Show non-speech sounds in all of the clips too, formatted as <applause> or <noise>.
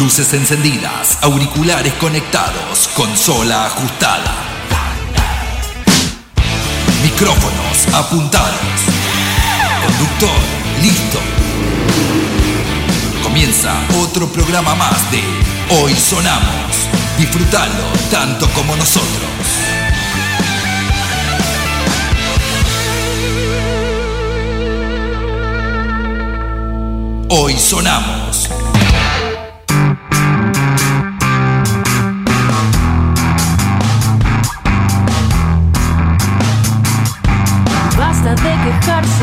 luces encendidas, auriculares conectados, consola ajustada. Micrófonos apuntados. Conductor, listo. Comienza otro programa más de Hoy Sonamos. Disfrutalo tanto como nosotros. Hoy sonamos.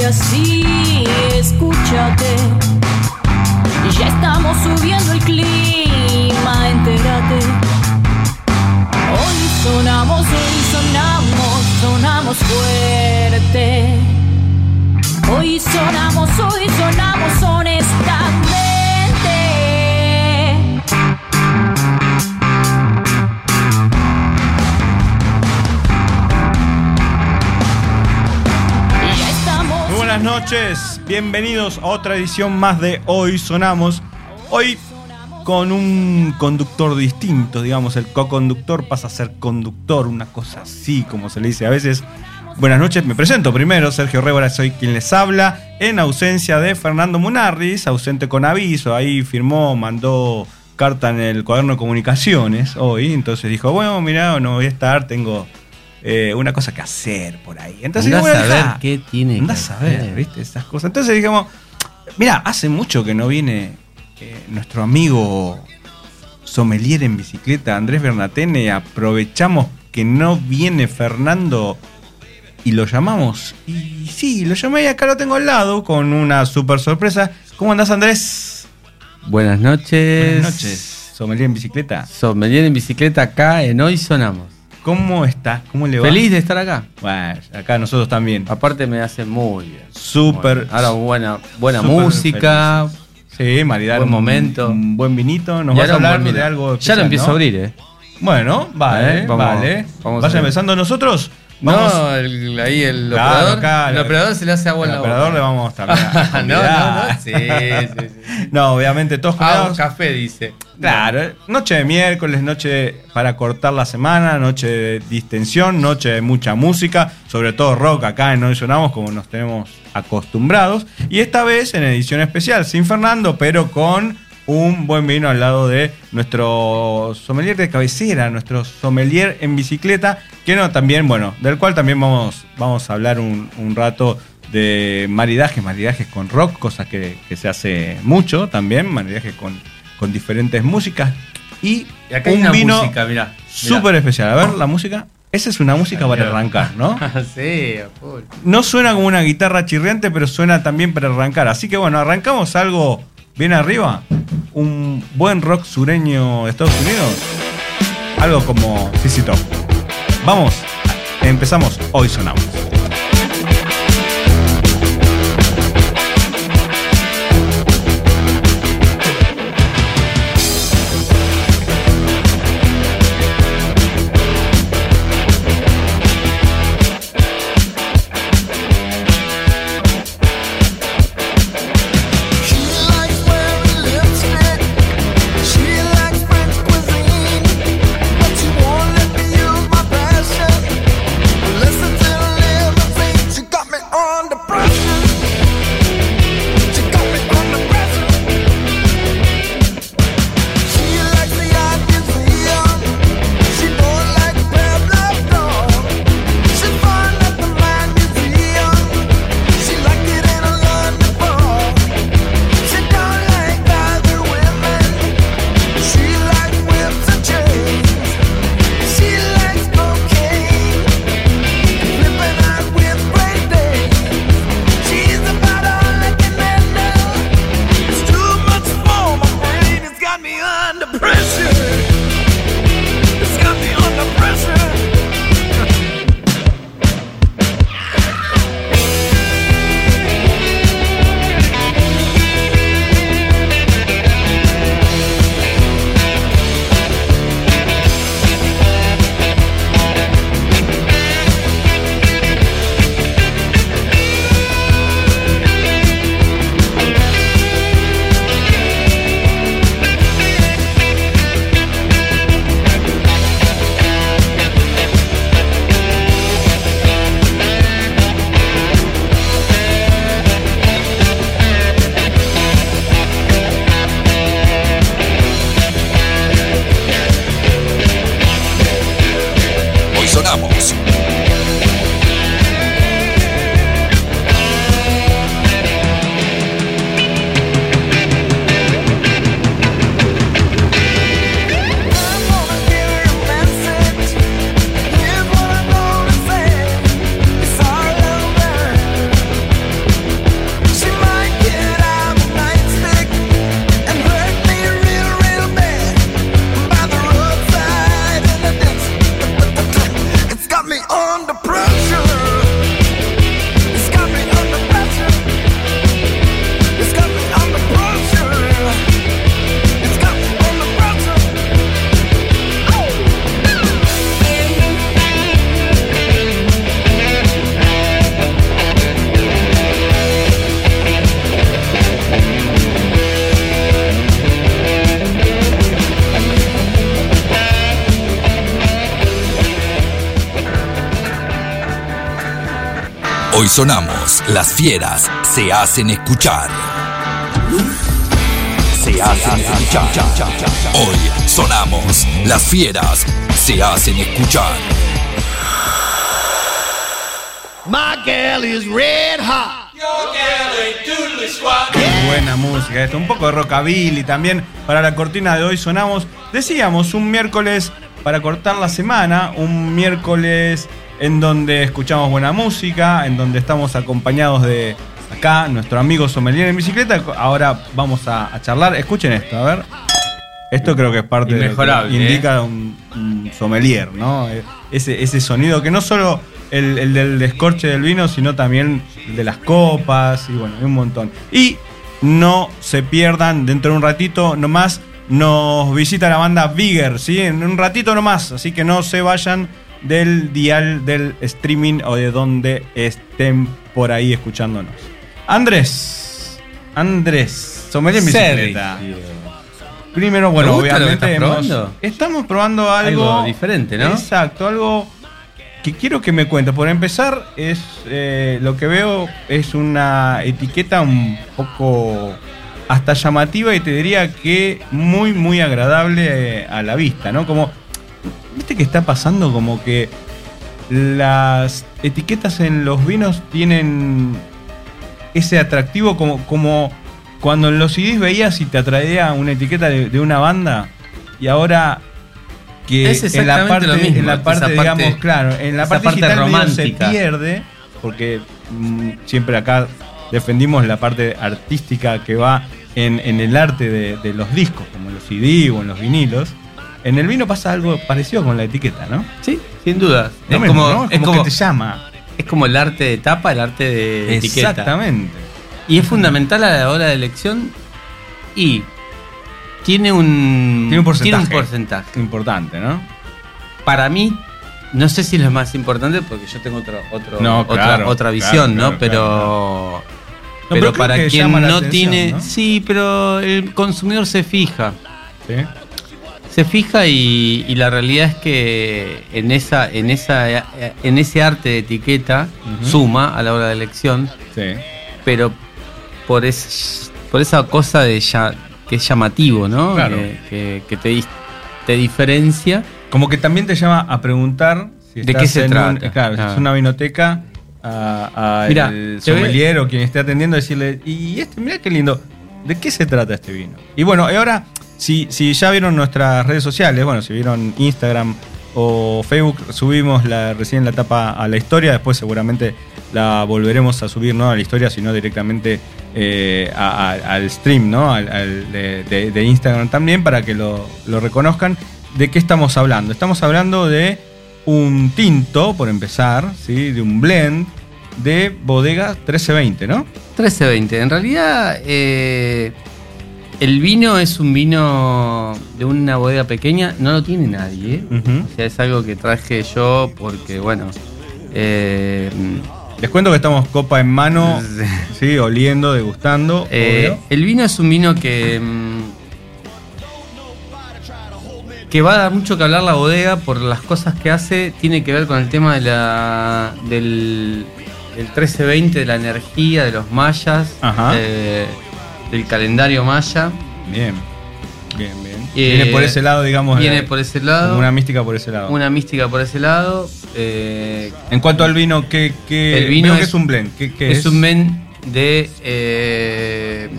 Así, escúchate. Ya estamos subiendo el clima, entérate. Hoy sonamos, hoy sonamos, sonamos fuerte. Hoy sonamos, hoy sonamos honestamente. Buenas noches, bienvenidos a otra edición más de Hoy Sonamos. Hoy con un conductor distinto, digamos, el co-conductor pasa a ser conductor, una cosa así como se le dice a veces. Buenas noches, me presento primero, Sergio Révora, soy quien les habla, en ausencia de Fernando Munarris, ausente con aviso, ahí firmó, mandó carta en el cuaderno de comunicaciones hoy, entonces dijo, bueno, mira, no voy a estar, tengo eh, una cosa que hacer por ahí. Entonces Andá a saber qué tiene que a saber, hacer. ¿viste? Esas cosas. Entonces dijimos, mira, hace mucho que no viene eh, nuestro amigo sommelier en bicicleta, Andrés Bernatene. Aprovechamos que no viene Fernando y lo llamamos. Y sí, lo llamé y acá lo tengo al lado con una super sorpresa. ¿Cómo andás, Andrés? Buenas noches. Buenas noches, sommelier en bicicleta. Sommelier en bicicleta acá en Hoy Sonamos. ¿Cómo está? ¿Cómo le va? Feliz de estar acá. Bueno, acá nosotros también. Aparte me hace muy bien. Súper. Bueno, ahora buena, buena música. Sí, maridar Buen un- momento. Un buen vinito. Nos vas a hablar de algo Ya especial, lo empiezo ¿no? a abrir, ¿eh? Bueno, vale. Vamos- vale. vamos Vaya a ver. empezando nosotros. Vamos. No, el- ahí el Claro, operador. acá, el operador se le hace agua Al la operador le vamos también <laughs> a no, no, no. <laughs> Sí, sí, sí. No, obviamente todos Ah, café, dice. Claro, noche de miércoles, noche para cortar la semana, noche de distensión, noche de mucha música, sobre todo rock acá en Hoy Sonamos como nos tenemos acostumbrados. Y esta vez en edición especial, sin Fernando, pero con un buen vino al lado de nuestro sommelier de cabecera, nuestro sommelier en bicicleta, que no, también, bueno, del cual también vamos, vamos a hablar un, un rato de maridajes, maridajes con rock, cosa que, que se hace mucho también, maridajes con, con diferentes músicas y, Y acá hay un una vino música, mirá. súper especial. A ver, la música, esa es una música para arrancar, ¿no? <laughs> sí. No suena como una guitarra chirriante, pero suena también para arrancar. Así que bueno, arrancamos algo bien arriba. Un buen rock sureño de Estados Unidos. Algo como CC Top. Vamos, empezamos. Hoy sonamos. Sonamos, las fieras se hacen escuchar. Se hacen escuchar. Hoy sonamos, las fieras se hacen escuchar. My gal is red hot. Buena música, esto, un poco de rockabilly también para la cortina de hoy sonamos. Decíamos un miércoles para cortar la semana, un miércoles en donde escuchamos buena música, en donde estamos acompañados de acá, nuestro amigo sommelier en bicicleta. Ahora vamos a, a charlar. Escuchen esto, a ver. Esto creo que es parte de lo que indica un, un sommelier, ¿no? Eh, Ese, ese sonido que no solo el, el del descorche del vino, sino también el de las copas y bueno, un montón. Y no se pierdan, dentro de un ratito nomás nos visita la banda Bigger, ¿sí? En un ratito nomás, así que no se vayan del dial del streaming o de donde estén por ahí escuchándonos. Andrés, Andrés, sommelier en bicicleta. Primero, bueno, ¿Te gusta lo que obviamente hemos- estamos probando algo, Algo diferente, ¿no? Exacto, algo que quiero que me cuentes. Por empezar, es eh, lo que veo es una etiqueta un poco hasta llamativa y te diría que muy, muy agradable eh, a la vista, ¿no? Como, ¿viste que está pasando? Como que las etiquetas en los vinos tienen ese atractivo como, como cuando en los CDs veías y te atraía una etiqueta de, de una banda y ahora que Es en la parte, mismo, en la parte, parte- digamos, claro, en la parte, parte digital medio se romántica. pierde porque mm, siempre acá defendimos la parte artística que va en, en el arte de, de los discos, como en los CD o en los vinilos. En el vino pasa algo parecido con la etiqueta, ¿no? Sí, sin duda. No es, me- como, ¿no? es, como como, que te llama. es como el arte de tapa, el arte de etiqueta. Exactamente. Y es fundamental a la hora de elección y tiene un, Tiene un porcentaje. tiene un porcentaje. Importante, ¿no? Para mí, no sé si es lo más importante porque yo tengo otro, otro, No, otra, claro, otra visión, claro, ¿no? claro, Pero, No, pero, para quien no atención, tiene... Sí, pero el consumidor se fija. Sí. Se fija y, y la realidad es que en esa, en esa, en ese arte de etiqueta suma a la hora de elección, Sí. pero por es, por esa cosa de ya, que es llamativo, ¿no? Claro. Que, que- que te, te diferencia. Como que también te llama a preguntar si ¿De qué se en trata? un- claro, si Ah. es una vinoteca a, a Mirá, el sommelier o quien esté atendiendo decirle, y este, mira qué lindo, ¿de qué se trata este vino? Y bueno, y ahora, si, si ya vieron nuestras redes sociales, bueno, si vieron Instagram o Facebook, subimos la, recién la tapa a la historia, después seguramente la volveremos a subir, no a la historia, sino directamente eh, al stream, ¿no? Al, de Instagram también, para que lo, lo reconozcan. ¿De qué estamos hablando? Estamos hablando de un tinto, por empezar, ¿sí? de un blend de bodega 1320, ¿no? 1320. En realidad, eh, el vino es un vino de una bodega pequeña, no lo tiene nadie. ¿eh? O sea, es algo que traje yo porque, bueno, eh, Les cuento que estamos copa en mano, sí, oliendo, degustando. Eh, el vino es un vino que. mm, que va a dar mucho que hablar la bodega por las cosas que hace. Tiene que ver con el tema de la, del, del 1320, de la energía, de los mayas, Ajá. eh, del calendario maya. Bien, bien, bien. Eh, viene por ese lado, digamos. Viene eh, por ese lado. Una mística por ese lado. una mística por ese lado. eh, En cuanto al vino, ¿qué, qué- El vino que es- es un blend? ¿Qué, qué es, un men de eh,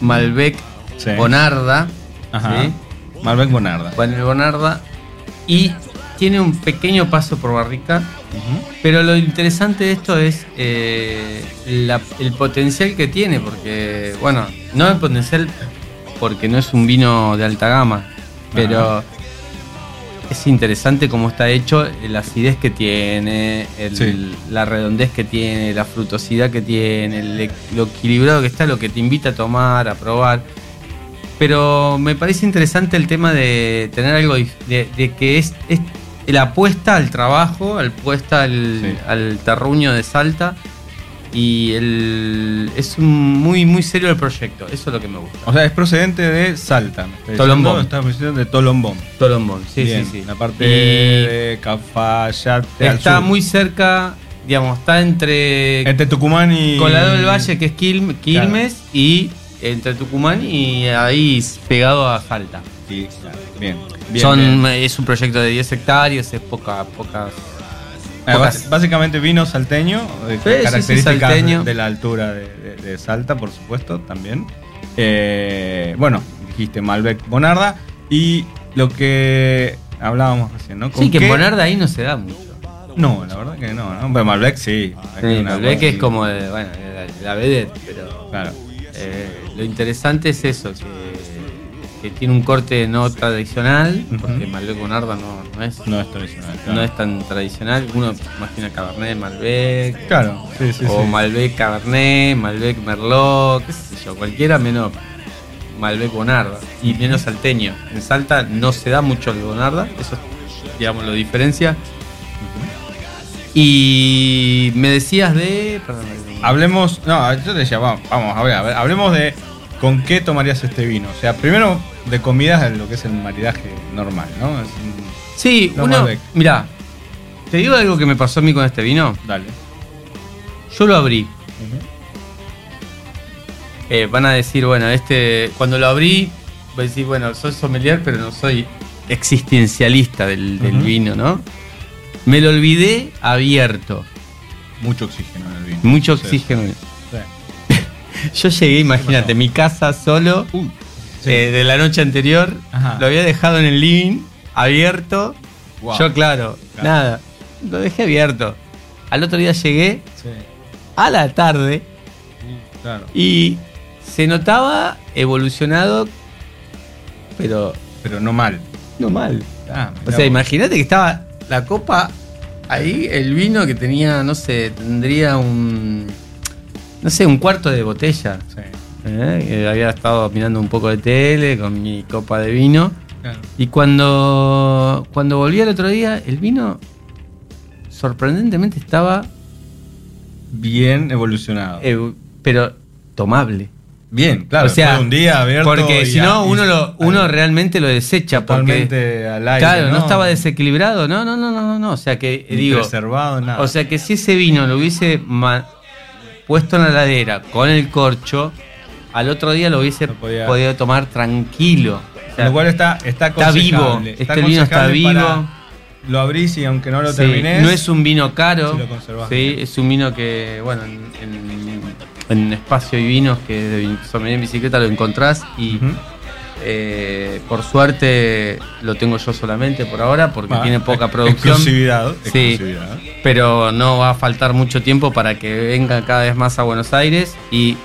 Malbec Sí. Bonarda. Ajá. ¿sí? Malbec Bonarda. El Bonarda y tiene un pequeño paso por barrica, Pero lo interesante de esto es eh, la- el potencial que tiene, porque, bueno, no el potencial porque no es un vino de alta gama, pero es interesante cómo está hecho, la acidez que tiene, el- Sí. la redondez que tiene, la frutosidad que tiene, el- lo equilibrado que está, lo que te invita a tomar, a probar. Pero me parece interesante el tema de tener algo de, de que es, es la apuesta al trabajo, la apuesta al, Sí. al terruño de Salta y el, es un muy muy serio el proyecto, eso es lo que me gusta. O sea, es procedente de Salta. Tolombón. diciendo, Está de Tolombón. Tolombón, sí, Bien, sí, sí. La parte Y de Cafayate al está muy cerca digamos, está entre Entre Tucumán y. Colado del Valle, que es Quilm- Quilmes, y entre Tucumán y ahí pegado a Salta. Sí. Bien. bien, Son, bien. Es un proyecto de 10 hectáreas, es poca, pocas. Ah, pocas- básicamente vino salteño, de Sí, características salteño. de la altura de, de- de Salta, por supuesto, también. Eh, bueno, dijiste Malbec Bonarda y lo que hablábamos recién, ¿no? ¿Con Sí, que en Bonarda ahí no se da mucho. No, la verdad que no, ¿no? Pero Malbec sí. Malbec Sí, es como, de, bueno, la, la vedette, pero Claro. Eh, lo interesante es eso, que, que tiene un corte no tradicional, porque Malbec Bonarda no, no es, No es tradicional. no es tan tradicional. Uno imagina Cabernet Malbec, Claro, sí, sí, o sí. Malbec Cabernet, Malbec Merlot, qué sé yo, cualquiera menos Malbec Bonarda y menos salteño. En Salta no se da mucho el Bonarda, eso digamos lo diferencia. Y me decías de. perdón, Hablemos, no, yo te decía, vamos, vamos a ver, a ver, hablemos de con qué tomarías este vino. O sea, primero de comidas lo que es el maridaje normal, ¿no? Es un- Sí, No, uno. Malbec. Mirá, te digo algo que me pasó a mí con este vino. Dale. Yo lo abrí. Eh, van a decir, bueno, este. Cuando lo abrí, voy a decir, bueno, soy sommelier, pero no soy existencialista del, vino, ¿no? Me lo olvidé abierto. Mucho oxígeno en el vino. Mucho Sí, oxígeno. sí. <laughs> Yo llegué, imagínate, mi casa solo, sí. eh, de la noche anterior, Ajá. lo había dejado en el living, abierto. Wow. Yo, claro, Claro. nada, lo dejé abierto. Al otro día llegué Sí, a la tarde claro. y se notaba evolucionado, pero Pero no mal. no mal. Ah, O sea, imagínate que estaba la copa ahí, el vino que tenía, no sé, tendría un, no sé, un cuarto de botella. Sí, ¿eh? Que había estado mirando un poco de tele con mi copa de vino. claro. Y cuando, cuando volví al otro día, el vino sorprendentemente estaba, Bien evolucionado. eh, pero tomable. Bien, claro. o sea, un día abierto. Porque si no, uno, lo, uno al- realmente lo desecha. Porque, Totalmente al aire. claro, no, estaba desequilibrado. No, no, no, no, no, no. O sea que, Ni digo, preservado, nada. o sea que si ese vino lo hubiese puesto en la ladera con el corcho, al otro día lo hubiese podido tomar tranquilo. O sea, lo cual está, está está vivo. aconsejable. Este vino está vivo. Lo abrís y aunque no lo Sí, termines. no es un vino caro. Si lo sí, es un vino que, bueno, en, en- en Espacio y Vinos, que de sommelier en bicicleta, lo encontrás y eh, por suerte lo tengo yo solamente por ahora porque tiene poca ex- producción. Exclusividad. Sí. exclusividad. Pero no va a faltar mucho tiempo para que venga cada vez más a Buenos Aires y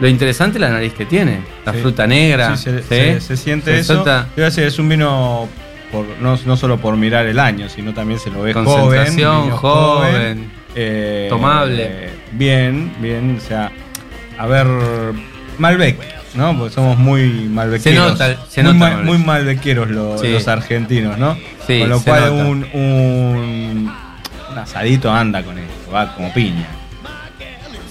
lo interesante es la nariz que tiene, la Sí. fruta negra. Sí, se, ¿sí? se- se siente eso. a decir, es un vino por, no, no solo por mirar el año, sino también se lo ve joven. Concentración, vino joven, eh, tomable. eh, bien, bien. O sea, a ver, Malbec, ¿no? Porque somos muy malbequeros. Se nota- se muy, nota ma- Malbec. muy malbequeros los, Sí. los argentinos, ¿no? Sí, Con lo se cual un, un, un asadito anda con esto, va como piña.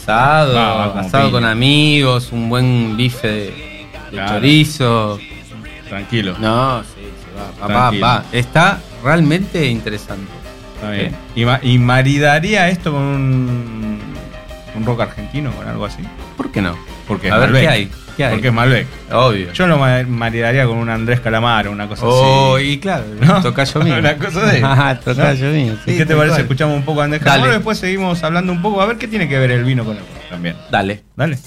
Asado, Va, va como asado piña. con amigos, un buen bife de, de Claro. chorizo. Tranquilo. No, sí, sí, va, va, va. Está realmente interesante. Está bien. ¿Y, ma- y maridaría esto con un, un rock argentino, con algo así? ¿Por qué no? Porque A ver, Malbec. ¿qué hay? ¿Qué hay? Porque es Malbec. Obvio. Yo lo ma- maridaría con un Andrés Calamaro, una cosa Oh, así. y claro, ¿No? tocayo <laughs> mío. Una cosa de. <laughs> Ah, tocayo mío. ¿Y sí, qué te parece? Escuchamos un poco a Andrés. Calamaro y después seguimos hablando un poco a ver qué tiene que ver el vino con el rock también. Dale. Dale.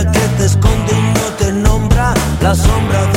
Que te esconde y no te nombra, la sombra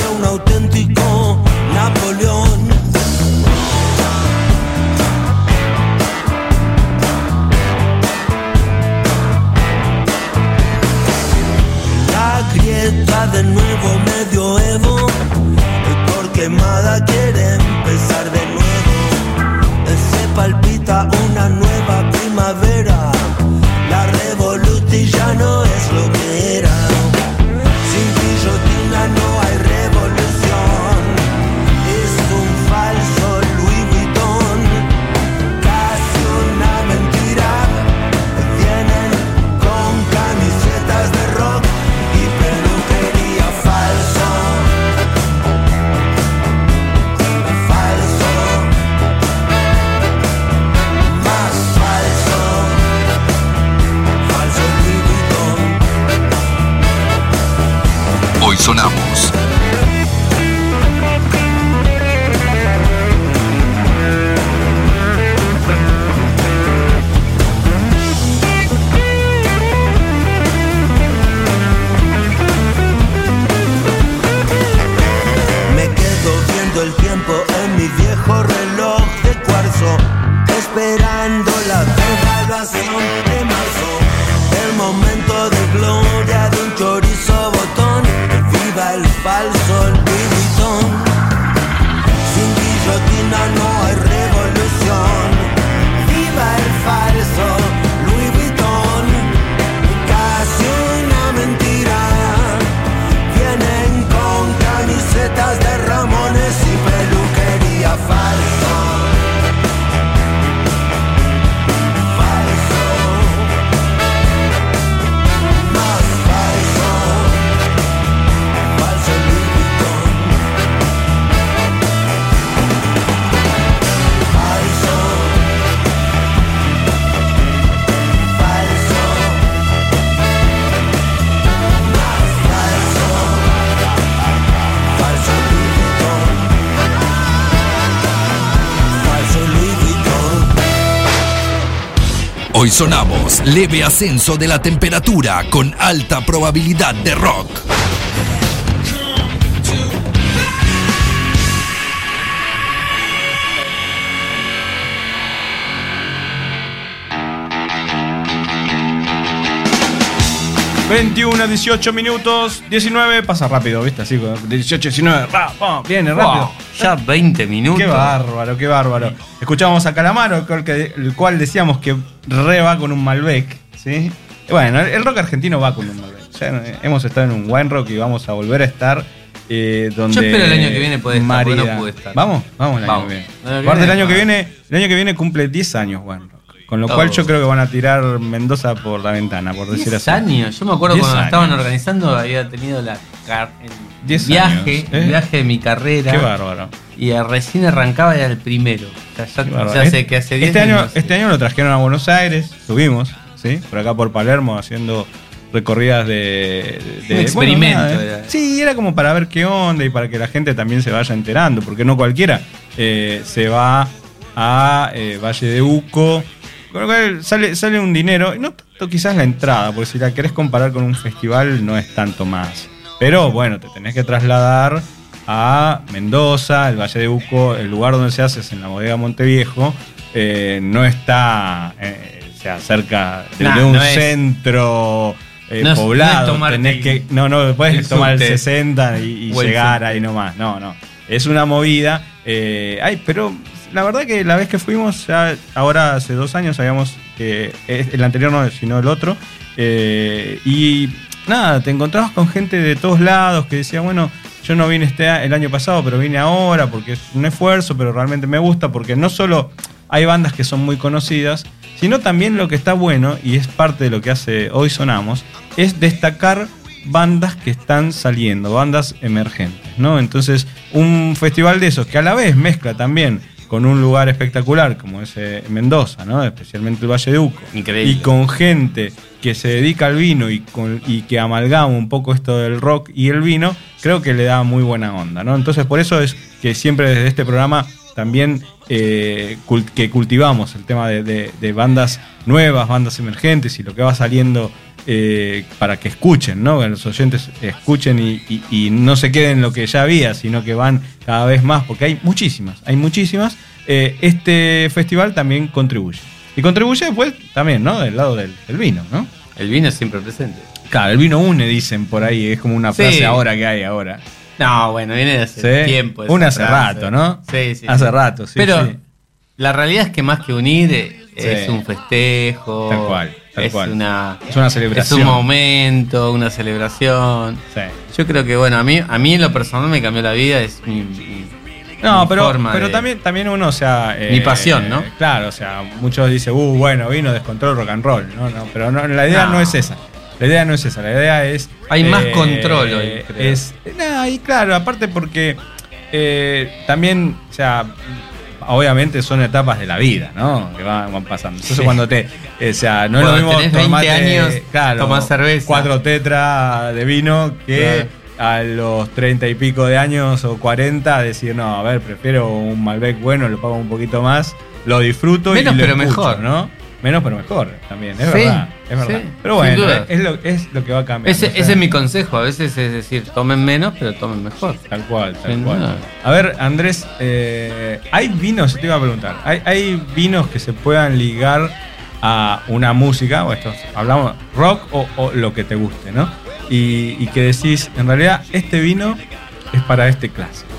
Yes. Hoy sonamos leve ascenso de la temperatura con alta probabilidad de rock. Ven 21, 18 minutos, 19, pasa rápido, ¿viste? Así, 18, 19, va, va, viene rápido. Wow, ya 20 minutos. Qué bárbaro, qué bárbaro. Escuchamos a Calamaro, el, que- el cual decíamos que re va con un Malbec, ¿sí? Bueno, el, rock argentino va con un Malbec. Ya, eh, hemos estado en un wine rock y vamos a volver a estar. eh, donde Yo espero el año que viene poder estar, porque no pude estar. Vamos, vamos el año Vamos. que viene. Aparte, el año que viene, el año que viene cumple 10 años wine rock. Con lo cual yo creo que van a tirar Mendoza por la ventana, por decir 10 así. años. Yo me acuerdo 10 cuando años. estaban organizando, había tenido la car- el 10 viaje, años, el ¿eh? viaje de mi carrera. Qué bárbaro. Y eh, recién arrancaba ya el primero. O sea, ya, sé que hace 10 este año, años. este año lo trajeron a Buenos Aires, subimos, ¿sí? Por acá por Palermo haciendo recorridas de, de- Un experimento nada, era. Sí, era como para ver qué onda y para que la gente también se vaya enterando, porque no cualquiera eh, se va a eh, Valle de Uco. Con lo cual sale, sale un dinero, y no tanto quizás la entrada, porque si la querés comparar con un festival no es tanto más. Pero bueno, te tenés que trasladar a Mendoza, el Valle de Uco, el lugar donde se hace es en la bodega Monteviejo, eh, no está eh, o sea, cerca de, Nah, de un no centro eh, no no poblado. tomarte tenés que, no, no, puedes el tomar el subte. 60 y, y llegar ahí nomás. No, no. Es una movida. eh, ay, pero la verdad que la vez que fuimos, ya ahora hace dos años, habíamos que el anterior no, sino el otro. y nada, te encontrabas con gente de todos lados que decía, bueno, yo no vine este el año pasado, pero vine ahora porque es un esfuerzo, pero realmente me gusta porque no solo hay bandas que son muy conocidas, sino también lo que está bueno, y es parte de lo que hace Hoy Sonamos, es destacar bandas que están saliendo, bandas emergentes, ¿no? Entonces, un festival de esos que a la vez mezcla también con un lugar espectacular como es eh, Mendoza, ¿no? Especialmente el Valle de Uco. Increíble. Y con gente que se dedica al vino y, con, y que amalgama un poco esto del rock y el vino, creo que le da muy buena onda, ¿no? Entonces, por eso es que siempre desde este programa también eh, que cultivamos el tema de, de- de bandas nuevas, bandas emergentes y lo que va saliendo eh, para que escuchen, ¿no? Que los oyentes escuchen y, y- y no se queden en lo que ya había, sino que van cada vez más, porque hay muchísimas, hay muchísimas. Eh, este festival también contribuye. Y contribuye después también, ¿no? Del lado del, del vino, ¿no? El vino siempre presente. Claro, el vino une, dicen por ahí, es como una Sí. frase ahora que hay ahora. No, bueno, viene de hace ¿Sí? tiempo. Una hace frase. rato, ¿no? Sí, sí. Hace sí. rato, sí. Pero la realidad es que más que unir eh, es un festejo. Tal cual, tal es cual. Una, Es una celebración. Es un momento, una celebración. Sí. Yo creo que, bueno, a mí, a mí en lo personal me cambió la vida. Es mi, mi- No, pero, forma pero de- también, también uno, o sea. eh, Mi pasión, ¿no? Claro, o sea, muchos dicen, uh, bueno, vino descontrol rock and roll. No, no, pero no, la idea no. No. es esa. La idea no es esa. La idea es. eh, Hay más control hoy, creo. Es, no, y claro, aparte porque eh, también, o sea. Obviamente son etapas de la vida, ¿no? Que van, van pasando. Entonces Sí. cuando te, o sea, no es lo mismo tenés 20 tomarte, años, claro, tomás cerveza. cuatro tetras de vino que Claro. a los 30 y pico de años o 40 decir, no, a ver, prefiero un Malbec bueno, lo pago un poquito más, lo disfruto Menos, y lo pero escucho, mejor. ¿no? Menos pero mejor también, es Sí, verdad, es verdad. sí, pero bueno, es lo, es lo que va. Ese, o sea, ese es mi consejo. A veces es decir, tomen menos, pero tomen mejor. Tal cual, tal Sin cual. duda. A ver, Andrés, eh, ¿hay vinos? Te iba a preguntar. ¿hay, hay vinos que se puedan ligar a una música? O estos, hablamos rock o, o lo que te guste, ¿no? Y, y que decís, en realidad, este vino es para este clásico.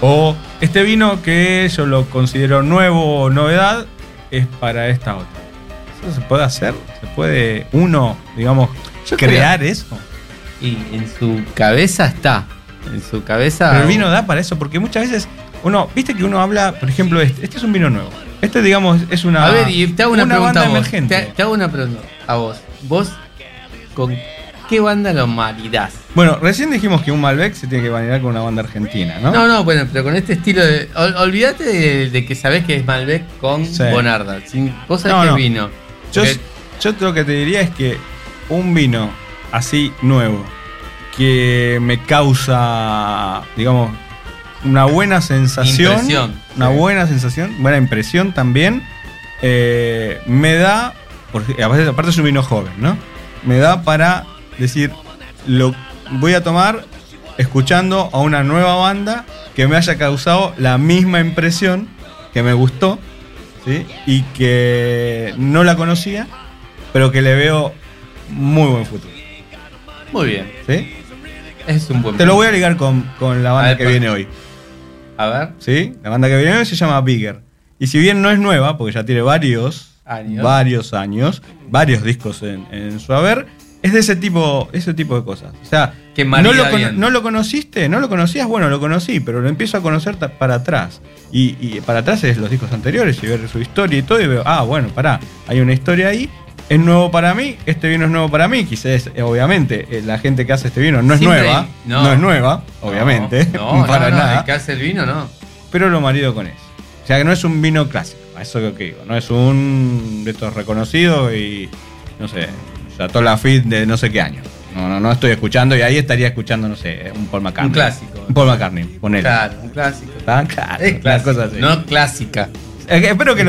O este vino que yo lo considero nuevo o novedad es para esta otra. ¿Eso se puede hacer? ¿Se puede uno, digamos, Yo crear eso? Y en su cabeza está. En su cabeza. Pero el vino da para eso, porque muchas veces uno, viste que uno habla, por ejemplo, este, este es un vino nuevo. Este, digamos, es una, A ver, y te hago una, pregunta banda a vos. emergente. Te, te hago una pregunta a vos. ¿Vos con qué banda lo maridás? Bueno, recién dijimos que un Malbec se tiene que validar con una banda argentina, ¿no? No, no, bueno, pero con este estilo de. ol- olvídate de, de que sabés que es Malbec con Sí. Bonarda. Sin, vos sabés No, que no. vino. Yo, yo lo que te diría es que un vino así nuevo que me causa, digamos, una buena sensación, Impresión. una Sí. buena sensación, buena impresión también, eh, me da, porque aparte es un vino joven, ¿no? Me da para decir, lo voy a tomar escuchando a una nueva banda que me haya causado la misma impresión, que me gustó, ¿sí? y que no la conocía, pero que le veo muy buen futuro. Muy bien. ¿sí? Es un buen Te lo voy a ligar con, con la banda ver, que viene hoy. A ver. ¿sí? La banda que viene hoy se llama Bigger. Y si bien no es nueva, porque ya tiene varios Años. varios años, varios discos en, en su haber, es de ese tipo, ese tipo de cosas. O sea, Que no lo, no conociste, no lo conocías, bueno, lo conocí, pero lo empiezo a conocer para atrás. Y, y para atrás es los discos anteriores y ver su historia y todo, y veo, ah, bueno, pará, hay una historia ahí. Es nuevo para mí, este vino es nuevo para mí. Quizás, eh, obviamente, eh, la gente que hace este vino no es Siempre nueva. No, no. es nueva, obviamente. No, <laughs> para nada El que hace el vino, no. pero lo marido con eso. O sea que no es un vino clásico, eso es lo que digo. No es un de estos reconocidos y no sé, Chateau Lafitte de no sé qué año. No, no, no estoy escuchando y ahí estaría escuchando, no sé, un Paul McCartney. Un clásico. Un Paul McCartney, ponele. Claro, un clásico. Ah, claro, Es una clásico, cosa así. no clásica. Espero que,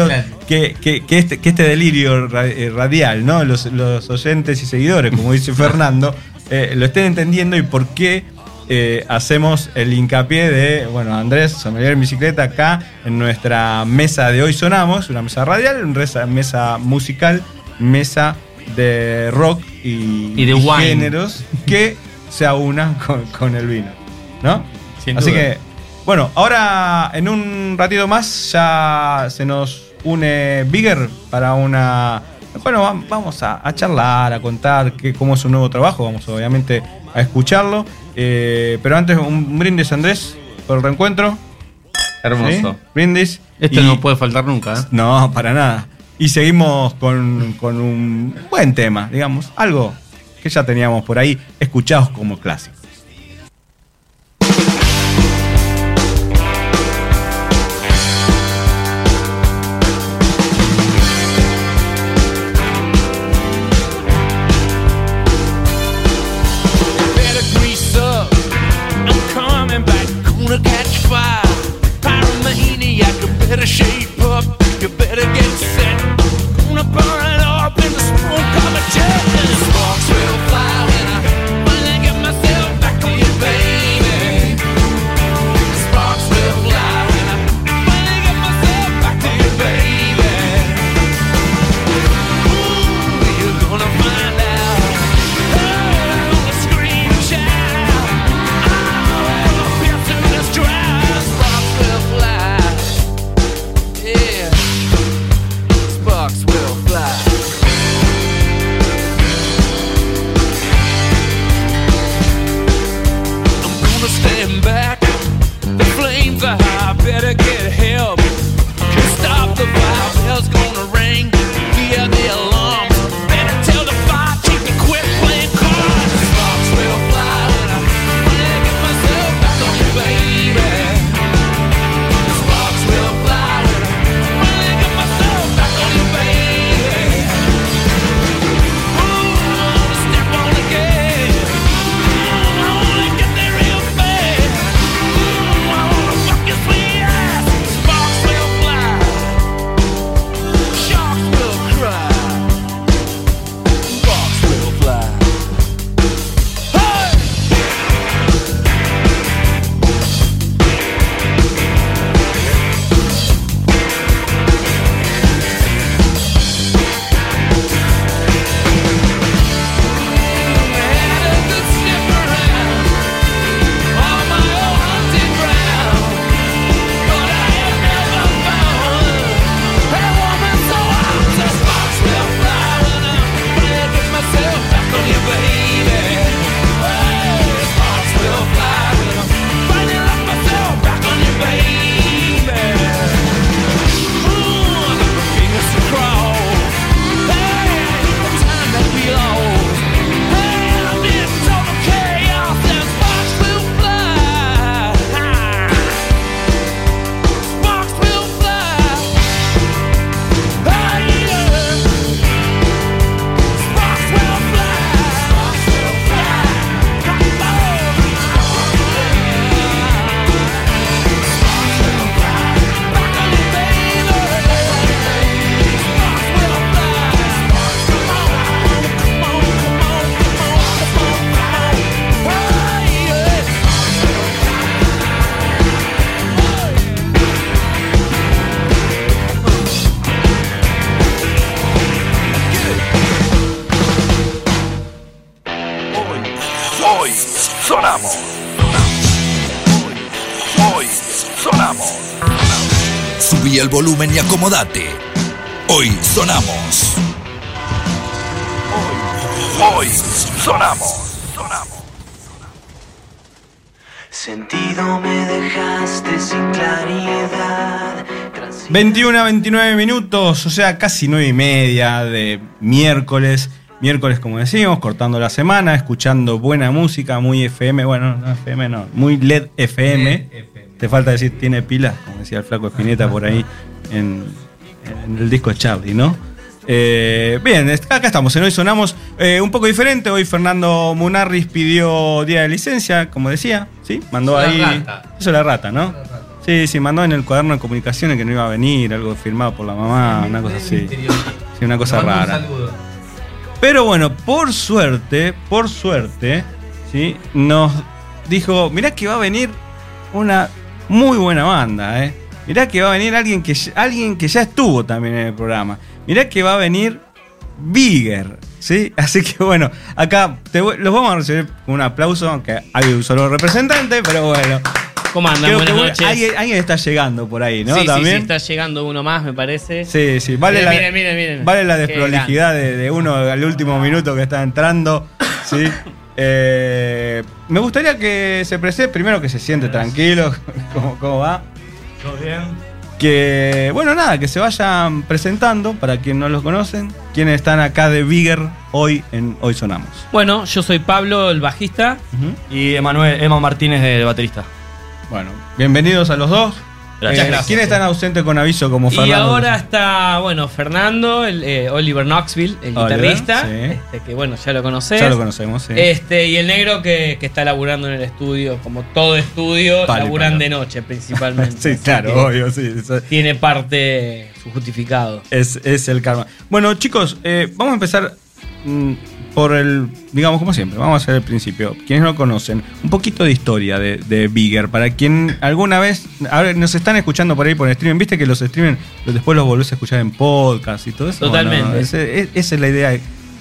que, que- que este, que este delirio eh, radial, ¿no? Los, los oyentes y seguidores, como dice <laughs> Fernando, eh, lo estén entendiendo y por qué eh, hacemos el hincapié de, bueno, Andrés, sommelier en bicicleta, acá en nuestra mesa de hoy sonamos, una mesa radial, una mesa musical, mesa de rock y, Y de wine. géneros que se aunan con, con el vino, ¿no? Sin Así duda. que, bueno, ahora en un ratito más ya se nos une Bigger para una. Bueno, va- vamos a, a charlar, a contar que, cómo es su nuevo trabajo, vamos obviamente a escucharlo. Eh, pero antes, un brindis, Andrés, por el reencuentro. Hermoso. ¿sí? Brindis. Esto Y- no puede faltar nunca. ¿eh? No, para nada. Y seguimos con, con un buen tema, digamos, algo que ya teníamos por ahí, escuchados como clásicos. Volumen y acomodate. Hoy sonamos. Hoy sonamos. Sonamos. Sentido me dejaste sin claridad. 21 a 29 minutos, o sea, casi 9 y media de miércoles. Miércoles, como decimos, cortando la semana, escuchando buena música, muy FM, bueno, no FM no, muy LED FM. Te falta decir, tiene pilas, como decía el flaco Espineta por ahí en, en el disco Charlie, ¿no? Eh, bien, acá estamos, en Hoy Sonamos eh, un poco diferente. Hoy Fernando Munarris pidió día de licencia, como decía, ¿sí? Mandó Eso ahí. la rata. Eso es la rata, ¿no? Sí, sí, mandó en el cuaderno de comunicaciones que no iba a venir, algo firmado por la mamá, una cosa así. Sí, una cosa rara. Pero bueno, por suerte, por suerte, ¿sí? nos dijo, mirá que va a venir una muy buena banda, ¿eh? Mirá que va a venir alguien que, ya- alguien que ya estuvo también en el programa. Mirá que va a venir Bigger, ¿sí? Así que bueno, acá te los vamos a recibir con un aplauso, aunque hay un solo representante, pero bueno. ¿Cómo andan? Creo Buenas que noches. Alguien, alguien está llegando por ahí, ¿no? sí, sí, También. sí, está llegando uno más, me parece. Sí, sí, vale, Miren, la, miren, miren, miren. vale la desprolijidad de, de uno al último minuto que está entrando. ¿sí? <coughs> Eh, me gustaría que se presente, primero que se siente tranquilo, <laughs> ¿cómo, cómo va? ¿Todo bien? Que, bueno, nada, que se vayan presentando para quienes no los conocen, quienes están acá de Bigger hoy en Hoy Sonamos. Bueno, yo soy Pablo, el bajista. Y Emanuel, Emma Martínez, el baterista. Bueno, bienvenidos a los dos. Gracias, Eh, gracias. ¿Quiénes están ausentes con aviso como Y Fernando? ahora está, bueno, Fernando, el, eh, Oliver Knoxville, el Oliver, guitarrista. sí. este, que bueno, ya lo conocés. Ya lo conocemos, sí. Este, y el negro que, que está laburando en el estudio, como todo estudio, y laburan palo. de noche principalmente. <laughs> sí, Así claro, obvio, sí. Tiene parte su justificado. Es, es el karma. Bueno, chicos, eh, vamos a empezar mm, por el, digamos, como siempre, vamos a hacer el principio. Quienes no conocen, un poquito de historia de, de Bigger. Para quien alguna vez, a ver, nos están escuchando por ahí por streaming, viste que los streaming después los volvés a escuchar en podcast y todo eso. Totalmente. Bueno, ese- es- esa es la idea.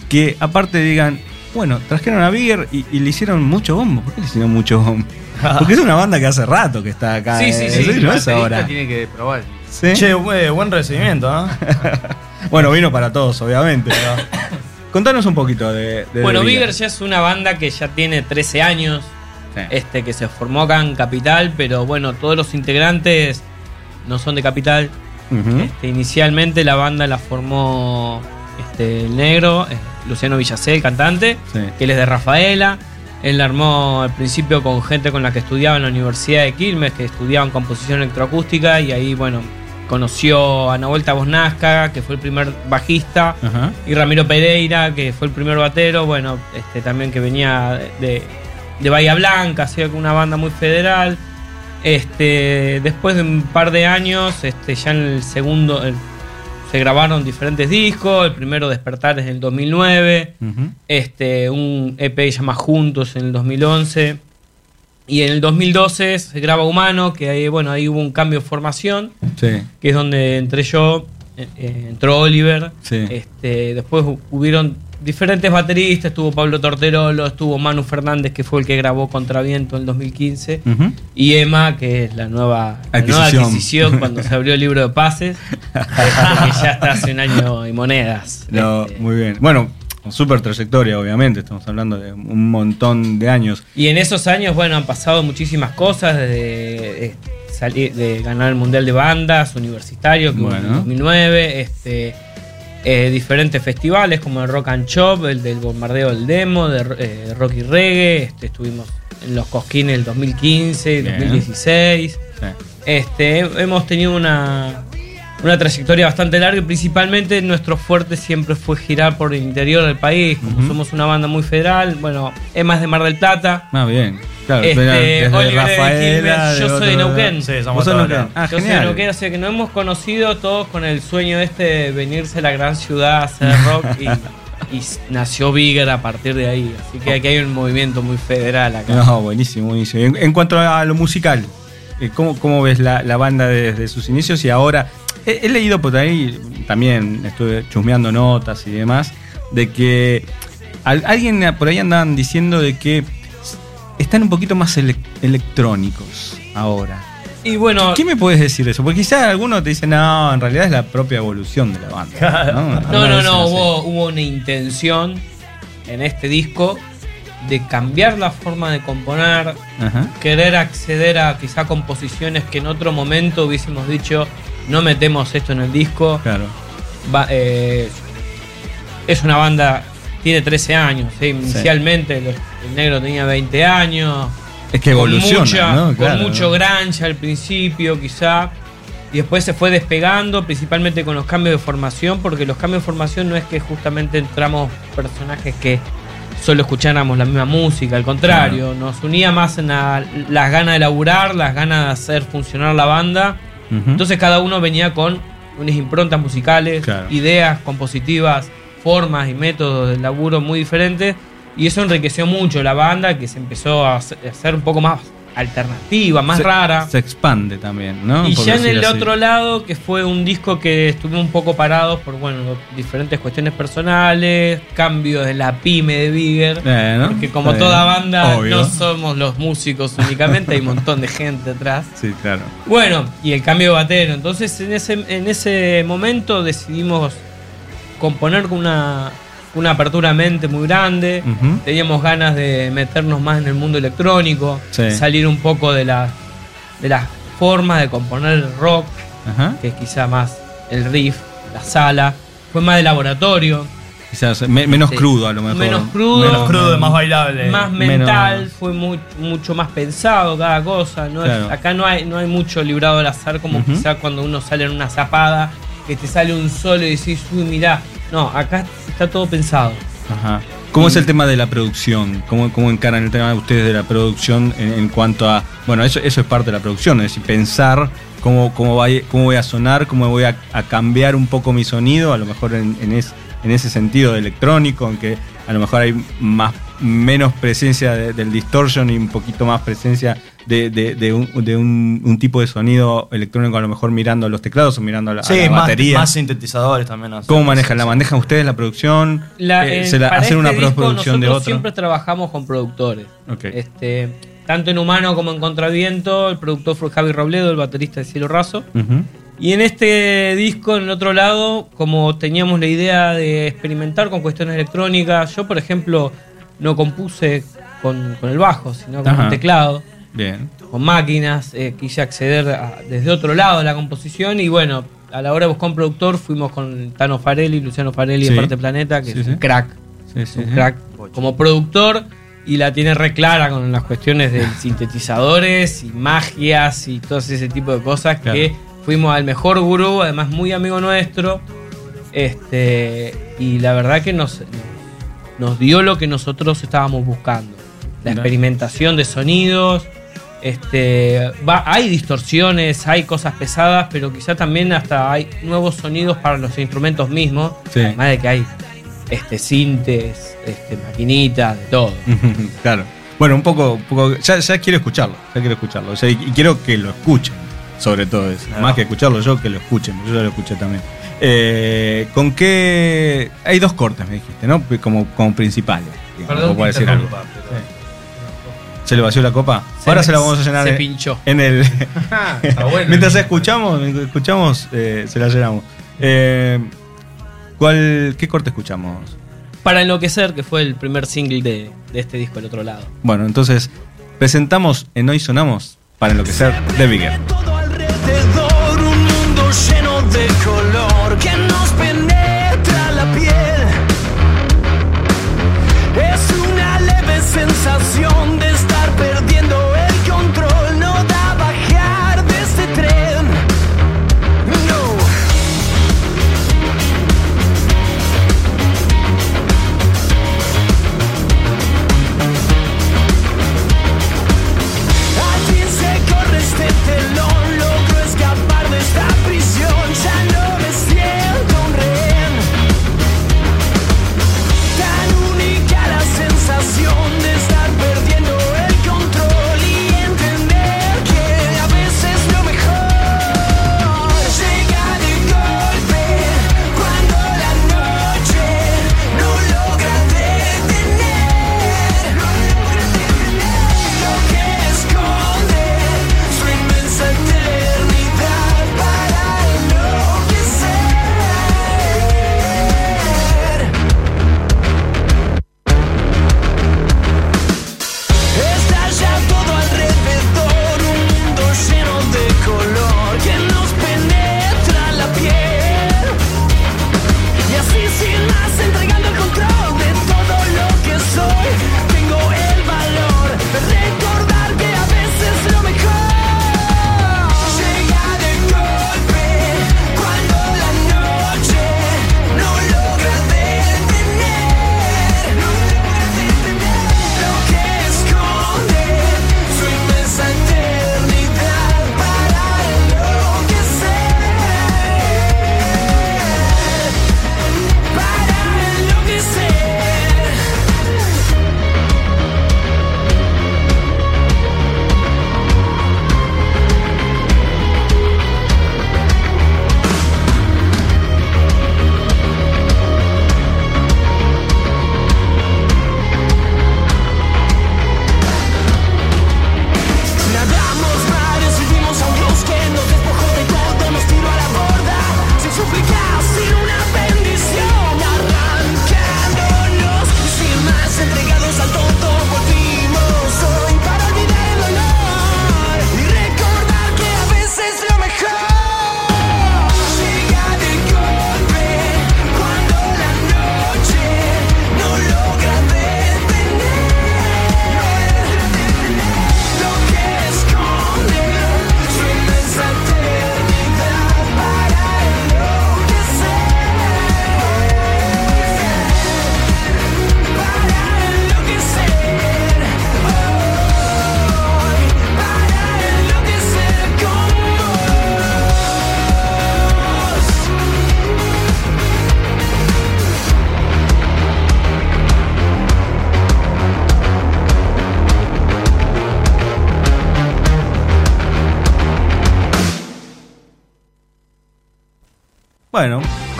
Que aparte digan, bueno, trajeron a Bigger y, y le hicieron mucho bombo. ¿Por qué le hicieron mucho bombo? <laughs> Porque es una banda que hace rato que está acá. Sí, sí, eh, sí. no el es ahora. tiene que probar. ¿Sí? Che, eh, buen recibimiento, ¿no? <laughs> Bueno, vino para todos, obviamente. pero- <laughs> Contanos un poquito de. de bueno, Bigger ya es una banda que ya tiene 13 años. Sí. este que se formó acá en Capital, pero bueno, todos los integrantes no son de Capital. Este, inicialmente la banda la formó este, el negro, eh, Luciano Villacé, el cantante, Sí. que él es de Rafaela. Él la armó al principio con gente con la que estudiaba en la Universidad de Quilmes, que estudiaban composición electroacústica, y ahí, bueno, conoció a Nahuel Tabosnasca, que fue el primer bajista, Ajá. y Ramiro Pereira, que fue el primer batero, bueno, este también que venía de, de Bahía Blanca, hacía una banda muy federal. Este, después de un par de años, este, ya en el segundo el- se grabaron diferentes discos. El primero Despertar es del 2009. Ujú. Este, un EP llama Juntos en el 2011. Y en el 2012 se graba Humano, que ahí, bueno, ahí hubo un cambio de formación Sí. que es donde entré yo, eh, eh, entró Oliver. Sí. Este, después hu- hubieron diferentes bateristas, estuvo Pablo Torterolo, estuvo Manu Fernández, que fue el que grabó Contraviento en el 2015, Ujú. y Emma, que es la nueva la nueva Adquisición. cuando se abrió el libro de pases, que ya está hace un año y monedas. <laughs> No, Este, muy bien. Bueno, con súper trayectoria, obviamente. Estamos hablando de un montón de años. Y en esos años, bueno, han pasado muchísimas cosas, desde eh, salir, de ganar el Mundial de Bandas Universitario, que hubo en Bueno. 2009, este, eh, diferentes festivales como el Rock and Chop, el del Bombardeo del Demo, de eh, Rock y Reggae, este, estuvimos en los Cosquines el 2015, Bien. 2016. Sí. Este, hemos tenido una, una trayectoria bastante larga principalmente nuestro fuerte siempre fue girar por el interior del país. Como somos una banda muy federal, bueno, es más de Mar del Plata. Ah, bien. Claro, Este, desde Oliver de Rafaela, Quilmes, yo soy de Neuquén. Sí, somos todos Neuquén. Ah, Yo soy de genial. Neuquén, o sea que nos hemos conocido todos con el sueño este de venirse a la gran ciudad a hacer <laughs> rock y, nació Bigger a partir de ahí. Así que aquí hay un movimiento muy federal acá. No, buenísimo, buenísimo. En, en cuanto a lo musical, eh, ¿cómo, cómo ves la, la banda desde sus inicios y ahora? He, he leído por ahí, también estuve chusmeando notas y demás, de que al- alguien por ahí andaban diciendo de que están un poquito más ele- electrónicos ahora. Y bueno, ¿Qué me puedes decir de eso? Porque quizás algunos te dicen, no, en realidad es la propia evolución de la banda. No, no, no, hubo, hubo una intención en este disco de cambiar la forma de componer. Ajá. querer acceder a quizá composiciones que en otro momento hubiésemos dicho, no metemos esto en el disco. Claro. Va- eh, es una banda, tiene 13 años, ¿sí? inicialmente los- el negro tenía 20 años. Es que evoluciona, con, mucha- ¿no? con mucho grunge al principio, quizá. Y después se fue despegando, principalmente con los cambios de formación, porque los cambios de formación no es que justamente entramos personajes que solo escucháramos la misma música, al contrario, nos unía más en la- las ganas de laburar, las ganas de hacer funcionar la banda. Entonces cada uno venía con unas improntas musicales, Claro. ideas compositivas, formas y métodos de laburo muy diferentes. Y eso enriqueció mucho la banda, que se empezó a hacer un poco más alternativa, más se, rara. Se expande también, ¿no? Y Por ya en el así. otro lado, que fue un disco que estuvimos un poco parados por bueno, diferentes cuestiones personales, cambios de la pyme de Bigger. Eh, ¿no? Porque como toda banda, Obvio. no somos los músicos únicamente, hay un montón de gente atrás. Sí, claro. Bueno, y el cambio de batero. Entonces en ese, en ese momento decidimos componer con una, una apertura de mente muy grande. Teníamos ganas de meternos más en el mundo electrónico, Sí. salir un poco de, la, de las formas de componer el rock, Ajá. que es quizá más el riff, la sala. Fue más de laboratorio, Quizás me- menos Sí. crudo a lo mejor. Menos crudo. Menos crudo, más bailable. más menos- mental, fue muy, mucho más pensado cada cosa. ¿no? Es- Claro. acá no hay, no hay mucho librado al azar como Ujú. quizá cuando uno sale en una zapada, que te sale un solo y decís, uy, mirá. No, acá está todo pensado. Ajá. ¿Cómo es el tema de la producción? ¿Cómo, cómo encaran el tema ustedes de la producción en, cuanto a... Bueno, eso, eso es parte de la producción, es decir, pensar cómo, cómo, va, cómo voy a sonar, cómo voy a, cambiar un poco mi sonido, a lo mejor en, en, es- en ese sentido de electrónico, en que a lo mejor hay más menos presencia de- del distortion y un poquito más presencia de, de- de un, de un- un tipo de sonido electrónico, a lo mejor mirando los teclados o mirando a la, a Sí, la más, batería. más sintetizadores también. o sea, ¿Cómo manejan? ¿La manejan ustedes la producción? La- Eh, en- ¿se la- para ¿Hacen una este disco postproducción de otra? siempre trabajamos con productores. Este, tanto en Humano como en Contraviento, el productor fue Javi Robledo, el baterista de Cielo Raso. Y en este disco, en el otro lado, como teníamos la idea de experimentar con cuestiones electrónicas, yo por ejemplo no compuse con, con el bajo, sino con Ajá. un teclado, Bien. con máquinas, eh, quise acceder a- desde otro lado de la composición y bueno, a la hora de buscar un productor fuimos con Tano Farelli, Luciano Farelli Sí. de Parte Planeta, que Sí, es sí. un crack, Sí, es sí, un sí. crack como productor y la tiene re clara con las cuestiones de <laughs> sintetizadores y magias y todo ese tipo de cosas Claro. que fuimos al mejor gurú, además muy amigo nuestro. Este, y la verdad que nos, nos dio lo que nosotros estábamos buscando. La experimentación de sonidos. Este, va, hay distorsiones, hay cosas pesadas, pero quizá también hasta hay nuevos sonidos para los instrumentos mismos. Sí. Además de que hay este, sintes, este, maquinitas, de todo. claro. Bueno, un poco, un poco ya, ya quiero escucharlo, ya quiero escucharlo. O sea, y, quiero que lo escuchen, sobre todo eso. Claro. Más que escucharlo yo, que lo escuchen, yo ya lo escuché también. Eh, ¿Con qué...? Hay dos cortes, me dijiste, ¿no? Como, como principales. digamos, Perdón que decir algo. pero- ¿Se le vació la copa? Se Ahora se la vamos a llenar se en- pinchó. en el... <laughs> Está bueno. Mientras escuchamos, escuchamos eh, se la llenamos. Eh, ¿cuál, ¿Qué corte escuchamos? Para enloquecer, que fue el primer single de, de este disco, el otro lado. Bueno, entonces presentamos en Hoy Sonamos para enloquecer de Bigger.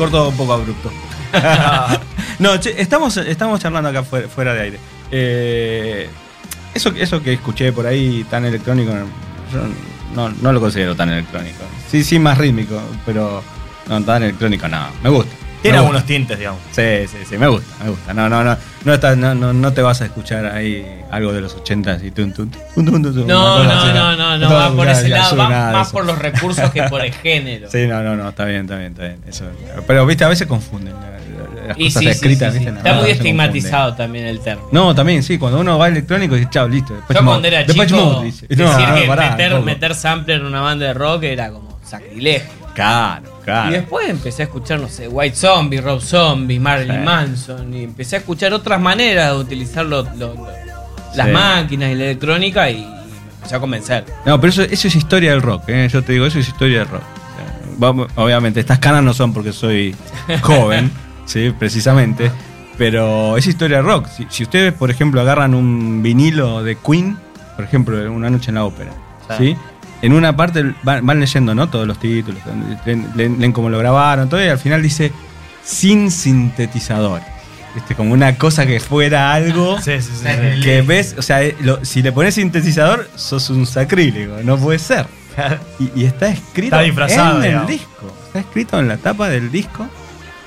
Corto un poco abrupto. <laughs> no, che, estamos, estamos charlando acá fuera, fuera de aire. Eh, eso, eso que escuché por ahí tan electrónico, yo no, no lo considero tan electrónico. Sí, sí, más rítmico, pero no tan electrónico, no. Me gusta. Tiene Me algunos gusta. tintes, digamos. Sí, sí, sí, me gusta, me gusta. No, no, no, no, estás- no, no, no te vas a escuchar ahí algo de los 80 y tun, tun, tun, No, no, no, no, no, a va por ese lado, va más por los recursos que por el <laughs> género. Sí, no, no, no, está bien, está bien, está bien. Eso, pero viste, a veces confunden la- la- las Y cosas sí, escritas, sí, sí. ¿viste? Está No, muy estigmatizado también el término. No, también, sí, cuando uno va electrónico dice, chao, listo. Después Yo cuando era chico, Mode, dice. decir No, no, que pará, meter, meter sampler en una banda de rock era como sacrilegio. Claro, claro. Y después empecé a escuchar, no sé, White Zombie, Rob Zombie, Marilyn Sí. Manson. Y empecé a escuchar otras maneras de utilizar lo- lo- lo- las Sí. máquinas y la electrónica y me empecé a convencer. No, pero eso, eso es historia del rock, ¿eh? yo te digo, eso es historia del rock. O sea, vamos- obviamente, estas canas no son porque soy <laughs> joven, sí, precisamente, pero es historia del rock. Si, si ustedes, por ejemplo, agarran un vinilo de Queen, por ejemplo, Una noche en la ópera, Sí. ¿sí? En una parte van, van leyendo, ¿no? Todos los títulos, leen, leen- leen cómo lo grabaron, todo, y al final dice sin sintetizadores. ¿Viste? Como una cosa que fuera algo <laughs> Sí, sí, sí. sí. que ves, o sea, eh, lo- si le pones sintetizador, sos un sacrílego, no puede ser. Y, y está escrito Está en el digamos. disco. Está escrito en la tapa del disco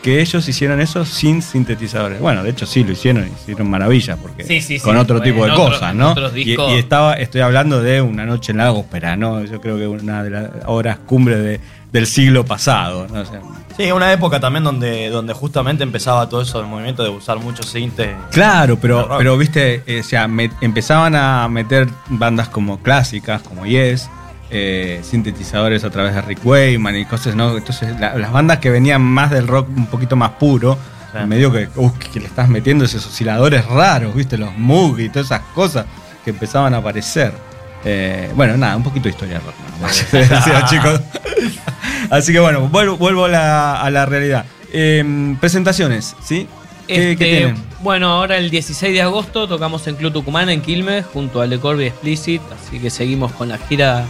que ellos hicieron eso sin sintetizadores. Bueno, de hecho sí lo hicieron, hicieron maravillas porque Sí, sí, sí. con otro tipo de otro- cosas, ¿no? Y, estaba, estoy hablando de una noche en la ópera, ¿no? Yo creo que una de las obras cumbre de- del siglo pasado, ¿no? O sea, Sí, una época también donde, donde justamente empezaba todo eso, el movimiento de usar muchos sintes. Claro, pero, pero viste, eh, o sea, me- empezaban a meter bandas como clásicas, como Yes, eh, sintetizadores a través de Rick Wayman y cosas, ¿no? Entonces, la- las bandas que venían más del rock un poquito más puro, Sí. medio que, uh, que le estás metiendo esos osciladores raros, viste, los Moog y todas esas cosas que empezaban a aparecer. Eh, bueno, nada, un poquito de historia rock, nada más. <laughs> <laughs> Decía, chicos. Así que bueno, vuelvo, vuelvo a, la, a la realidad. Eh, presentaciones, ¿sí? ¿Qué, Este, qué tienen? Bueno, ahora el 16 de agosto tocamos en Club Tucumán en Quilmes junto a Le Corby Explicit, así que seguimos con la gira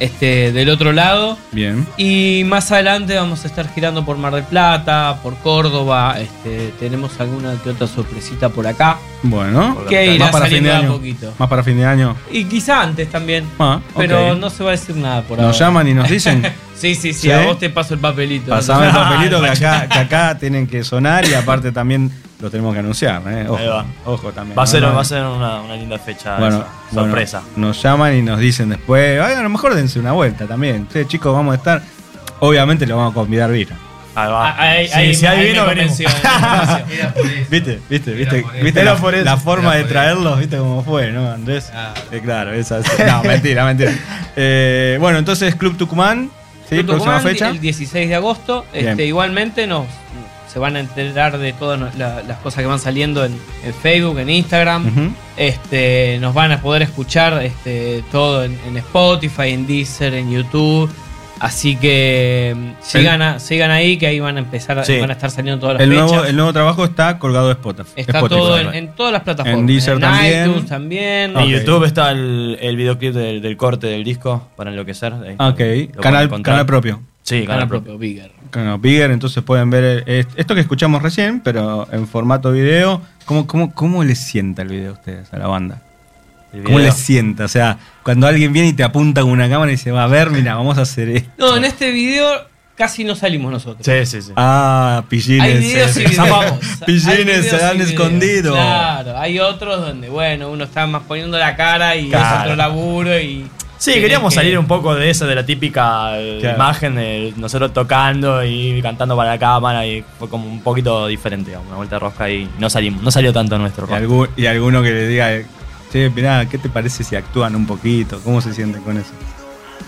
este, del otro lado. Bien. Y más adelante vamos a estar girando por Mar del Plata, por Córdoba, este, tenemos alguna que otra sorpresita por acá. Bueno, Que irá más para fin saliendo de año. poquito. Más para fin de año. Y quizá antes también, Ah, pero ok. no se va a decir nada por Nos ahora. llaman y nos dicen. <laughs> Sí, sí, sí, ¿Sí? a vos te paso el papelito. Pasame el <laughs> papelito que acá, que acá tienen que sonar y aparte también lo tenemos que anunciar. ¿eh? Ojo, Ahí va. ojo también. Va a ser, No, va a ser una, una linda fecha. Bueno, esa, bueno, sorpresa. nos llaman y nos dicen después, "Ay, a lo mejor dense una vuelta también. Sí, chicos, vamos a estar. Obviamente le vamos a convidar vino. Ahí va. Ah, ahí- Sí, ahí- si hay vino, venimos. <laughs> Era por eso. ¿Viste? ¿Viste? ¿Viste? ¿Viste la, por eso. la forma de traerlos? ¿Viste cómo fue, no, Andrés? Ah. Eh, claro, esa es. No, <laughs> mentira, mentira. Eh, bueno, entonces Club Tucumán, ¿sí? Club Próxima Tucumán, fecha. El 16 de agosto. Este, igualmente nos se van a enterar de todas la- las cosas que van saliendo en, en Facebook, en Instagram. Este, nos van a poder escuchar este, todo en, en Spotify, en Deezer, en YouTube. Así que mm, sigan, a- sigan ahí que ahí van a empezar, Sí. van a estar saliendo todas las El fechas. nuevo, el nuevo trabajo está colgado de Spotify. Está Spotify. todo en, en todas las plataformas. En Deezer también. iTunes también. En. YouTube está el, el videoclip del, del corte del disco para enloquecer. Ahí Ah, Ok, lo canal, canal propio. Sí, canal, Canal propio. propio, Bigger. Canal Bigger, entonces pueden ver eh, esto que escuchamos recién, pero en formato video. ¿Cómo, cómo, cómo les sienta el video a ustedes, a la banda? ¿Cómo les sienta? O sea, cuando alguien viene y te apunta con una cámara y dice, va a ver, mira, vamos a hacer esto. No, en este video casi no salimos nosotros. Sí, sí, sí. Ah, pillines. Hay videos y eh, videos. zafamos. Hay <laughs> Pillines videos se y han videos. escondido. Claro, hay otros donde, bueno, uno está más poniendo la cara y es Claro. otro laburo y. Sí, queríamos que- salir un poco de esa, de la típica eh, Claro. imagen de nosotros tocando y cantando para la cámara y fue como un poquito diferente, digamos, una vuelta de rosca y no salimos, no salió tanto nuestro Y, algún- y alguno que le diga, che, mirá, ¿qué te parece si actúan un poquito? ¿Cómo se sienten con eso?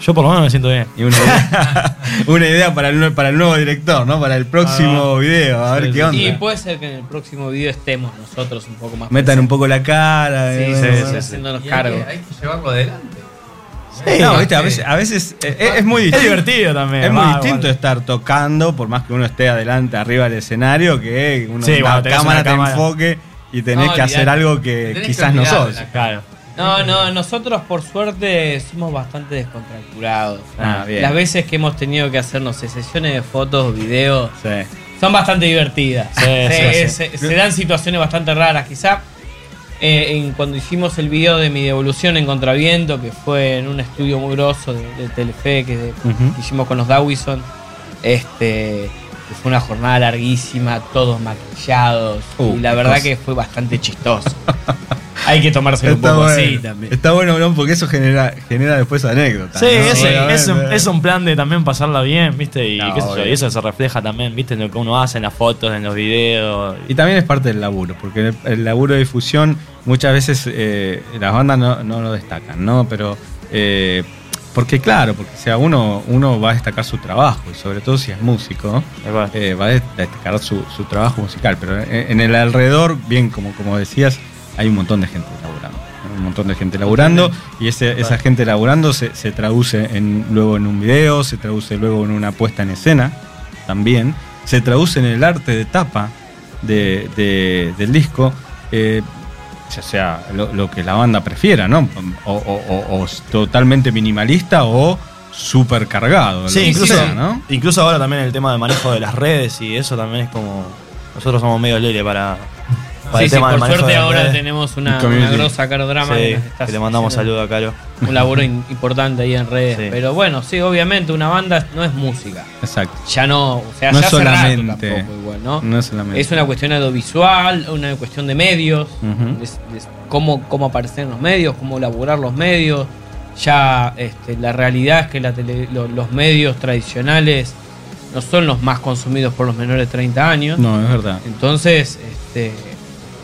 Yo por lo menos me siento bien. Y una idea, <laughs> una idea para, el, nue- para el nuevo director, ¿no? Para el próximo video, a ver Sí, qué sí. onda. Y puede ser que en el próximo video estemos nosotros un poco más. Metan un poco la cara. Sí, eh, sí, sí, bueno. haciéndonos Y hay cargo. que, hay que llevarlo adelante. No, viste, a veces, a veces eh, es, es muy Es distinto. divertido también. Es muy va, distinto igual. estar tocando, por más que uno esté adelante, arriba del escenario, que uno, Sí, cámara una te cámara. enfoque y tenés No, que hacer algo que Tenés que quizás no sos. la Claro. No, no, nosotros por suerte somos bastante descontracturados. Ah, bien. Las veces que hemos tenido que hacer, no sé, sesiones de fotos, videos, Sí. son bastante divertidas. Sí, sí, Se, se dan situaciones bastante raras. Quizá eh, en, cuando hicimos el video de mi devolución en Contraviento, que fue en un estudio muy grosso de, de Telefe que, de- Ujú. que hicimos con los Dawison, este, que fue una jornada larguísima, todos maquillados, Uh, y la qué verdad cosa. que fue bastante chistoso. <laughs> Hay que tomárselo un poco así también. Está bueno, ¿no? Porque eso genera, genera después anécdotas. Sí, ¿no? es, es un, es un plan de también pasarla bien, ¿viste? Y, No, qué sé yo, y eso se refleja también, ¿viste? En lo que uno hace, en las fotos, en los videos. Y también es parte del laburo, porque el, el laburo de difusión muchas veces eh, las bandas no, no lo destacan, ¿no? Pero, eh, porque claro, porque o sea, uno, uno va a destacar su trabajo, y sobre todo si es músico, eh, va a destacar su, su trabajo musical, pero en, en el alrededor, bien, como, como decías, hay un montón de gente laburando. ¿no? Un montón de gente laburando y ese, esa gente laburando se, se traduce en, luego en un video, se traduce luego en una puesta en escena también, se traduce en el arte de tapa de, de- del disco, eh, ya sea lo, lo que la banda prefiera, ¿no? O, o- o- o totalmente minimalista o súper cargado. Sí, incluso, sea, ¿no? incluso ahora también el tema del manejo de las redes y eso también es como. Nosotros somos medio lele para, para Sí, el sí, tema por suerte ahora tenemos tenemos una, una grosa Caro Drama que, que le mandamos saludos a Caro. Un laburo importante ahí en redes. Sí. Pero bueno, sí, obviamente una banda no es música. Exacto. Ya no, o sea, No ya es hace rato solamente- tampoco igual, ¿no? No es solamente. Es una cuestión audiovisual, una cuestión de medios, de cómo, cómo aparecer en los medios, cómo laburar los medios. Ya este, la realidad es que la tele- lo- los medios tradicionales no son los más consumidos por los menores de 30 años. No, es verdad. Entonces, este,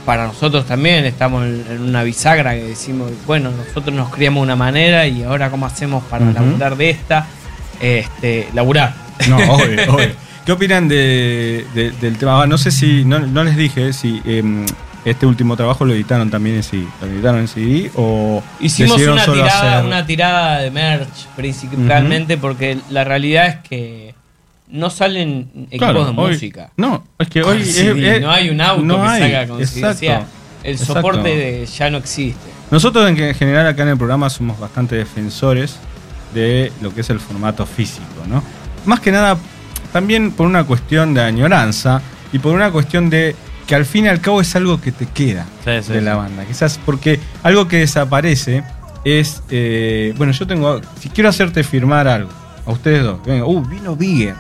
para nosotros también estamos en, una bisagra que decimos, bueno, nosotros nos criamos de una manera y ahora cómo hacemos para Ujú. laburar de esta, este, laburar. No, obvio, <laughs> obvio. ¿Qué opinan de, de- del tema? Ah, no sé si, no, no les dije si em, este último trabajo lo editaron también en CD. ¿Lo editaron en CD o Hicimos una tirada, hacer- una tirada de merch principalmente porque la realidad es que no salen equipos Claro, de hoy- música. No, es que hoy es- CD, es- no hay un auto no que hay, salga con CD. O sea, exacto, el exacto. soporte de- ya no existe. Nosotros en, general acá en el programa somos bastante defensores de lo que es el formato físico, ¿no? Más que nada también por una cuestión de añoranza y por una cuestión de que al fin y al cabo es algo que te queda Sí, sí, de la sí. banda. Quizás porque algo que desaparece es, eh, bueno, yo tengo, si quiero hacerte firmar algo, a ustedes dos, que venga, uh, vino Bigger,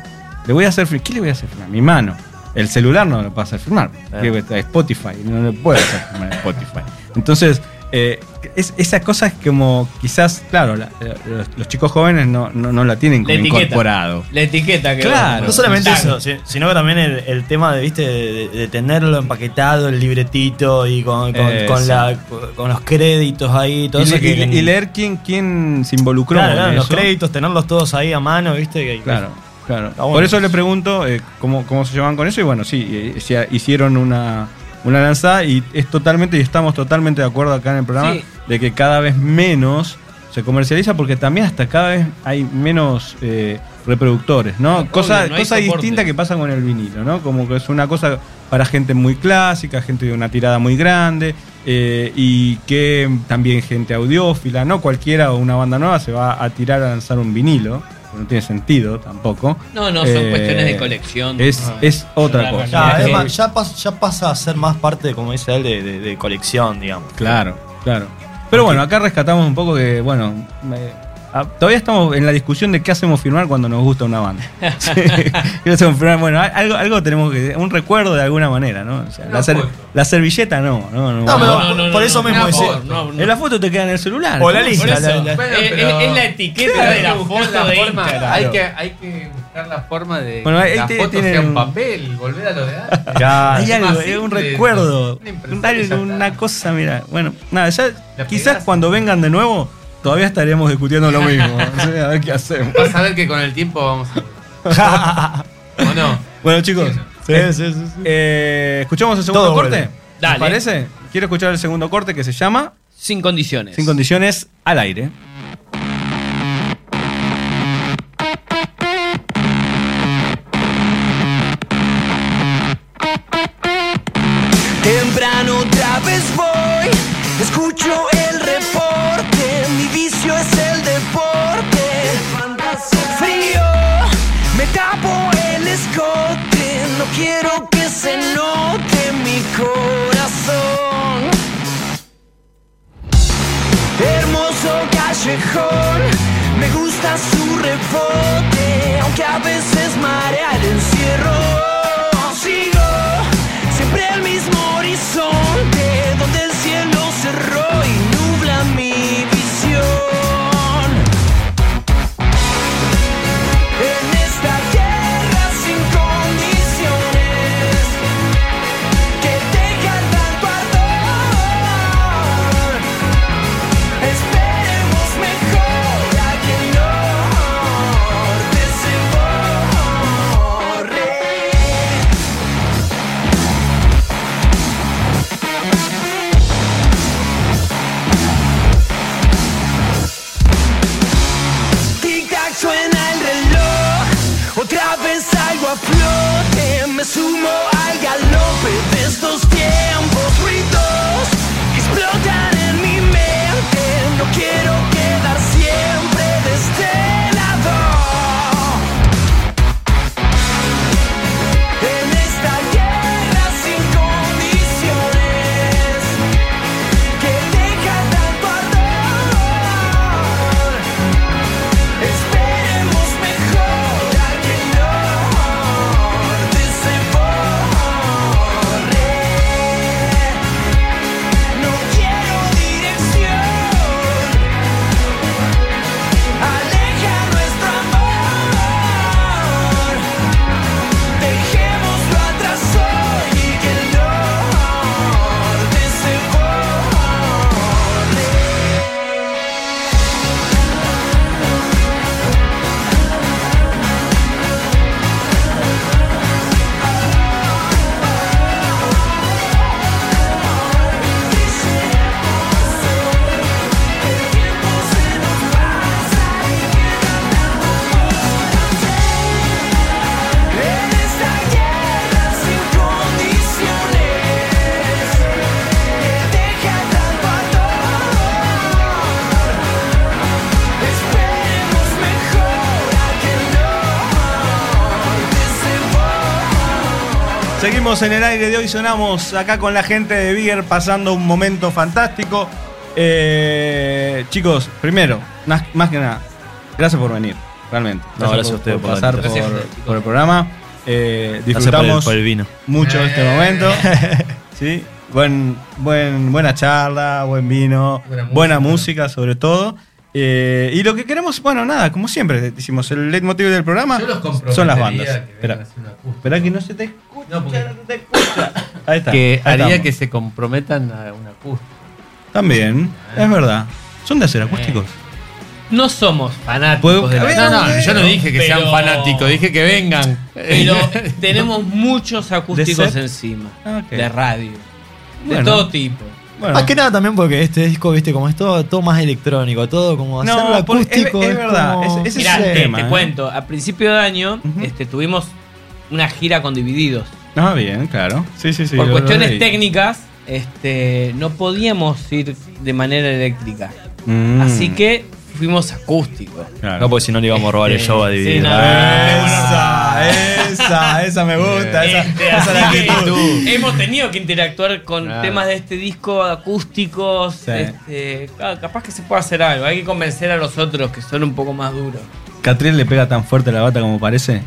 le voy a hacer, fir- ¿qué le voy a hacer firmar? Mi mano. El celular no lo puedo hacer firmar. Claro. Spotify, no le puedo hacer firmar Spotify. Entonces, eh, es, esa cosa es como, quizás, claro, la- los, los chicos jóvenes no, no, no la tienen La como etiqueta. incorporado. La etiqueta que Claro. No solamente eso, si- sino que también el, el tema de, ¿viste? De, de tenerlo empaquetado, el libretito y con, con, Eh, con sí. la, con los créditos ahí, todo Y, eso. le- que, y le- y leer quién, quién se involucró Claro, en claro, los créditos, tenerlos todos ahí a mano, ¿viste? Que- Claro, claro. Bueno. Por eso le pregunto eh, cómo, cómo se llevan con eso. Y bueno, sí, eh, se hicieron una, una lanzada y es totalmente, y estamos totalmente de acuerdo acá en el programa, Sí. de que cada vez menos se comercializa porque también hasta cada vez hay menos eh, reproductores, ¿no? Obvio, cosa no cosa distinta que pasa con el vinilo, ¿no? Como que es una cosa para gente muy clásica, gente de una tirada muy grande eh, y que también gente audiófila, no cualquiera o una banda nueva se va a tirar a lanzar un vinilo, no tiene sentido tampoco. No, no, son Eh, cuestiones de colección. Es, Ah. es otra cosa. Ya, es más, ya, pas- ya pasa a ser más parte, como dice él, de, de- de colección, digamos. Claro, claro. Pero bueno, acá rescatamos un poco que, bueno, me- todavía estamos en la discusión de qué hacemos firmar cuando nos gusta una banda. <laughs> Sí, <laughs> ¿Qué hacemos firmar? Bueno, algo, algo tenemos que. Un recuerdo de alguna manera, ¿no? O sea, la, ser- la servilleta no, no, no. No, pero no, no, por no, eso no, mismo no, dice- no, no. En la foto te queda en el celular. O la lista. Por eso, la- la- es, pero- es la etiqueta Claro, de la foto de forma. Hay que, hay que buscar la forma de Bueno, que la foto sea un papel, volver a lo de antes. <laughs> Ya, Hay es algo, es un recuerdo. una una cosa, mira. Bueno, nada, ya quizás pegás. cuando vengan de nuevo, todavía estaremos discutiendo lo mismo. <laughs> No sé, a ver qué hacemos. Vas a ver que con el tiempo vamos a... <laughs> ¿O no? Bueno, chicos, Sí, sí, sí, sí. eh, ¿escuchamos el segundo Todo corte? vuelve. ¿Les Dale. parece? Quiero escuchar el segundo corte que se llama Sin condiciones. Sin condiciones al aire. Callejón, me gusta su rebote, aunque a veces marea el encierro. Sigo siempre el mismo horizonte, flote, me sumo al galope de estos tiempos Seguimos en el aire de hoy, sonamos acá con la gente de Bigger pasando un momento fantástico. Eh, chicos, primero, más, más que nada, gracias por venir, realmente. No, gracias a ustedes por pasar por, el programa. Eh, Gracias por el- disfrutamos por el vino. mucho este momento. <laughs> ¿sí? Buen, buen, buena charla, buen vino, buena música, sobre todo. Eh, y lo que queremos, bueno, nada, como siempre decimos, el leitmotiv del programa son las bandas. Espera, que no se te escucha, No, porque- no te escucha. <coughs> Ahí está. Que ahí haría estamos. que se comprometan a una acústica. También, es verdad. ¿Son de hacer acústicos? No somos fanáticos de la No, no, yo no dije que Pero- sean fanáticos, dije que vengan. Pero <laughs> tenemos <laughs> muchos acústicos encima. Ok. De radio. Bueno. De todo tipo. Bueno, Más que nada también porque este disco, viste, como es todo, todo más electrónico, todo como No, hacerlo porque es- acústico. es verdad, como- es- ese Mirá, es el te, tema, te ¿eh? cuento. A principio de año este, tuvimos una gira con Divididos. Ah, bien, claro. Sí, sí, sí. Por cuestiones técnicas, este, no podíamos ir de manera eléctrica. Mm, Así que fuimos acústicos. claro. No, porque si no le íbamos a robar el show a sí, dividir. no. Esa, esa, esa me gusta. Esa, Este, esa es la actitud. hemos tenido que interactuar con Claro. temas de este disco acústicos. Sí. este, claro, capaz que se puede hacer algo. Hay que convencer a los otros que son un poco más duros. ¿Catriel le pega tan fuerte a la bata como parece?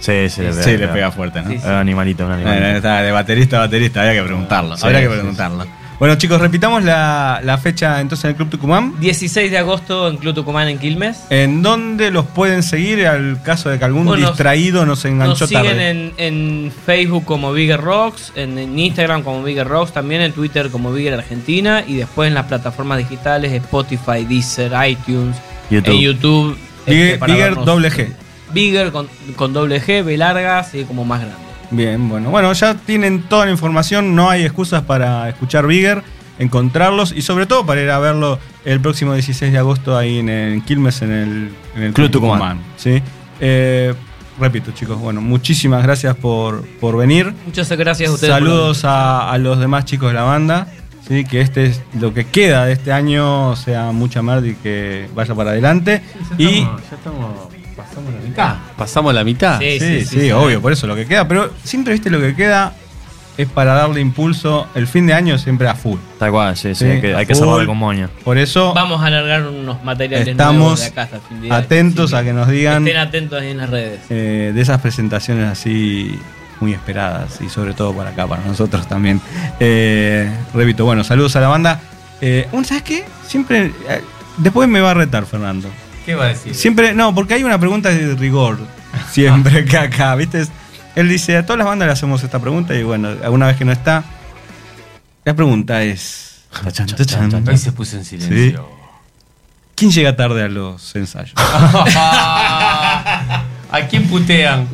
Sí, sí, le pega. Sí, le pega fuerte, ¿no? Sí, Es un animalito, un Eh, animalito. está de baterista a baterista, habría que preguntarlo. Sí, habría que sí, preguntarlo. Bueno, chicos, repitamos la, la fecha entonces en el Club Tucumán. 16 de agosto en Club Tucumán en Quilmes. ¿En dónde los pueden seguir al caso de que algún Bueno, distraído nos enganchó Nos siguen tarde? en, en Facebook como Bigger Rocks, en, en Instagram como Bigger Rocks, también en Twitter como Bigger Argentina y después en las plataformas digitales Spotify, Deezer, iTunes, YouTube. en YouTube. Bigger- este, para Bigger vernos. doble G. Bigger con, con doble G, B larga, así como más grande. Bien, bueno. Bueno, ya tienen toda la información, no hay excusas para escuchar Bigger, encontrarlos y sobre todo para ir a verlo el próximo 16 de agosto ahí en, en Quilmes, en el, en el Club Tucumán. ¿sí? Eh, repito, chicos, bueno, muchísimas gracias por, por venir. Muchas gracias a ustedes. Saludos a, a los demás chicos de la banda. Sí, que este es lo que queda de este año sea mucha merda y que vaya para adelante. Ya Y estamos, ya estamos Pasamos la mitad. Pasamos la mitad. Sí, Sí, sí, sí, sí. obvio, por eso lo que queda. Pero siempre, viste, lo que queda es para darle impulso. El fin de año siempre a full. Tal cual, sí, sí. Sí, hay que, hay que a full. cerrar con moño. Por eso Vamos a alargar unos materiales nuevos estamos de acá hasta el fin de año. atentos a que nos digan Estén atentos ahí en las redes. eh, de esas presentaciones así muy esperadas y sobre todo para acá, para nosotros también. Eh, repito, bueno, saludos a la banda. Eh, un- ¿Sabes qué? Siempre. eh, después me va a retar, Fernando. ¿Qué va a decir? Siempre, no, porque hay una pregunta de rigor. Siempre <laughs> que acá, ¿viste? Él dice, a todas las bandas le hacemos esta pregunta y bueno, alguna vez que no está, la pregunta es... Ahí se puso en silencio. ¿Quién llega tarde a los ensayos? <laughs> ¿A quién putean?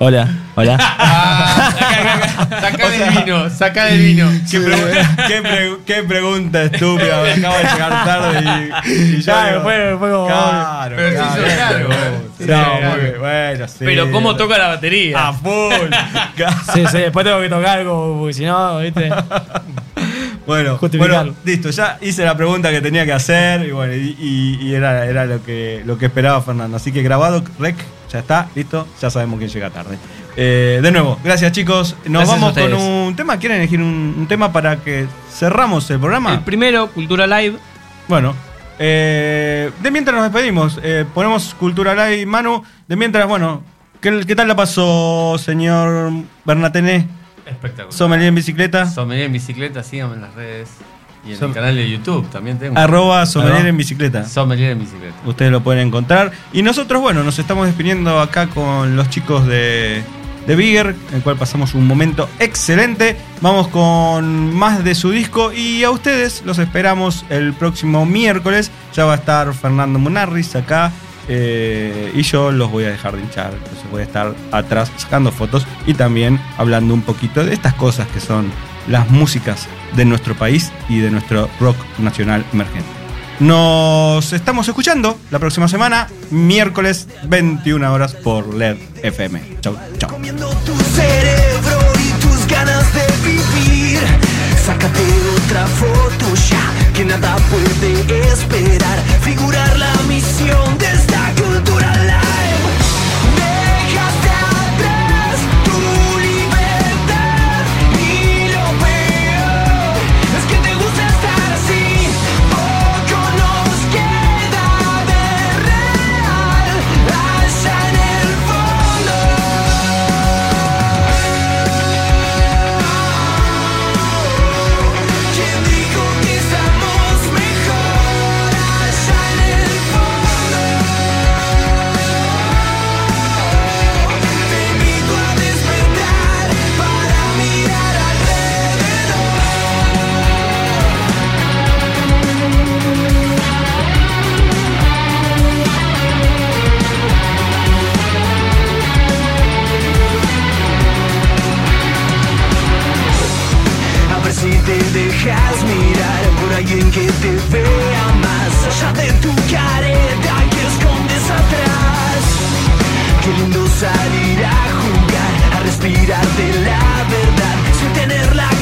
Hola, hola. <laughs> Sacá del vino, sacá del vino. ¿Qué, pregu- qué pre- qué pregunta estúpida? Me acabo de llegar tarde y, y Claro, digo, fue- fue como- Claro, Pero se claro, hizo. No, muy bien, bueno, sí. Pero cómo toca la batería. A full. Sí, sí, después tengo que tocar algo, porque si no, ¿viste? Bueno, bueno, listo, ya hice la pregunta que tenía que hacer y bueno, y, y- y era, era lo que lo que esperaba Fernando. Así que grabado, rec, ya está, listo, ya sabemos quién llega tarde. Eh, de nuevo, gracias chicos. Nos Gracias vamos con un tema. ¿Quieren elegir un, un tema para que cerramos el programa? El primero, Cultura Live. Bueno, eh, de mientras nos despedimos, eh, ponemos Cultura Live, Manu. De mientras, bueno, ¿qué, qué tal la pasó, señor Bernatené? Espectacular. Sommelier en bicicleta. Sommelier en bicicleta, síganme en las redes. Y en Som- el canal de YouTube también tengo. Arroba Sommelier en bicicleta. Sommelier en bicicleta. Ustedes lo pueden encontrar. Y nosotros, bueno, nos estamos despidiendo acá con los chicos de, de Bigger, en el cual pasamos un momento excelente. Vamos con más de su disco y a ustedes los esperamos el próximo miércoles. Ya va a estar Fernando Munarris acá. eh, y yo los voy a dejar de hinchar. Entonces voy a estar atrás sacando fotos y también hablando un poquito de estas cosas que son las músicas de nuestro país y de nuestro rock nacional emergente. Nos estamos escuchando la próxima semana, miércoles 21 horas por LED FM. Chau, chau. Comiendo tu cerebro y tus ganas de vivir. Sácate otra foto ya, que nada puede esperar. Figurar la misión de esta cultura que te vea más allá de tu careta que escondes atrás. Qué lindo salir a jugar, a respirar de la verdad, sin tener la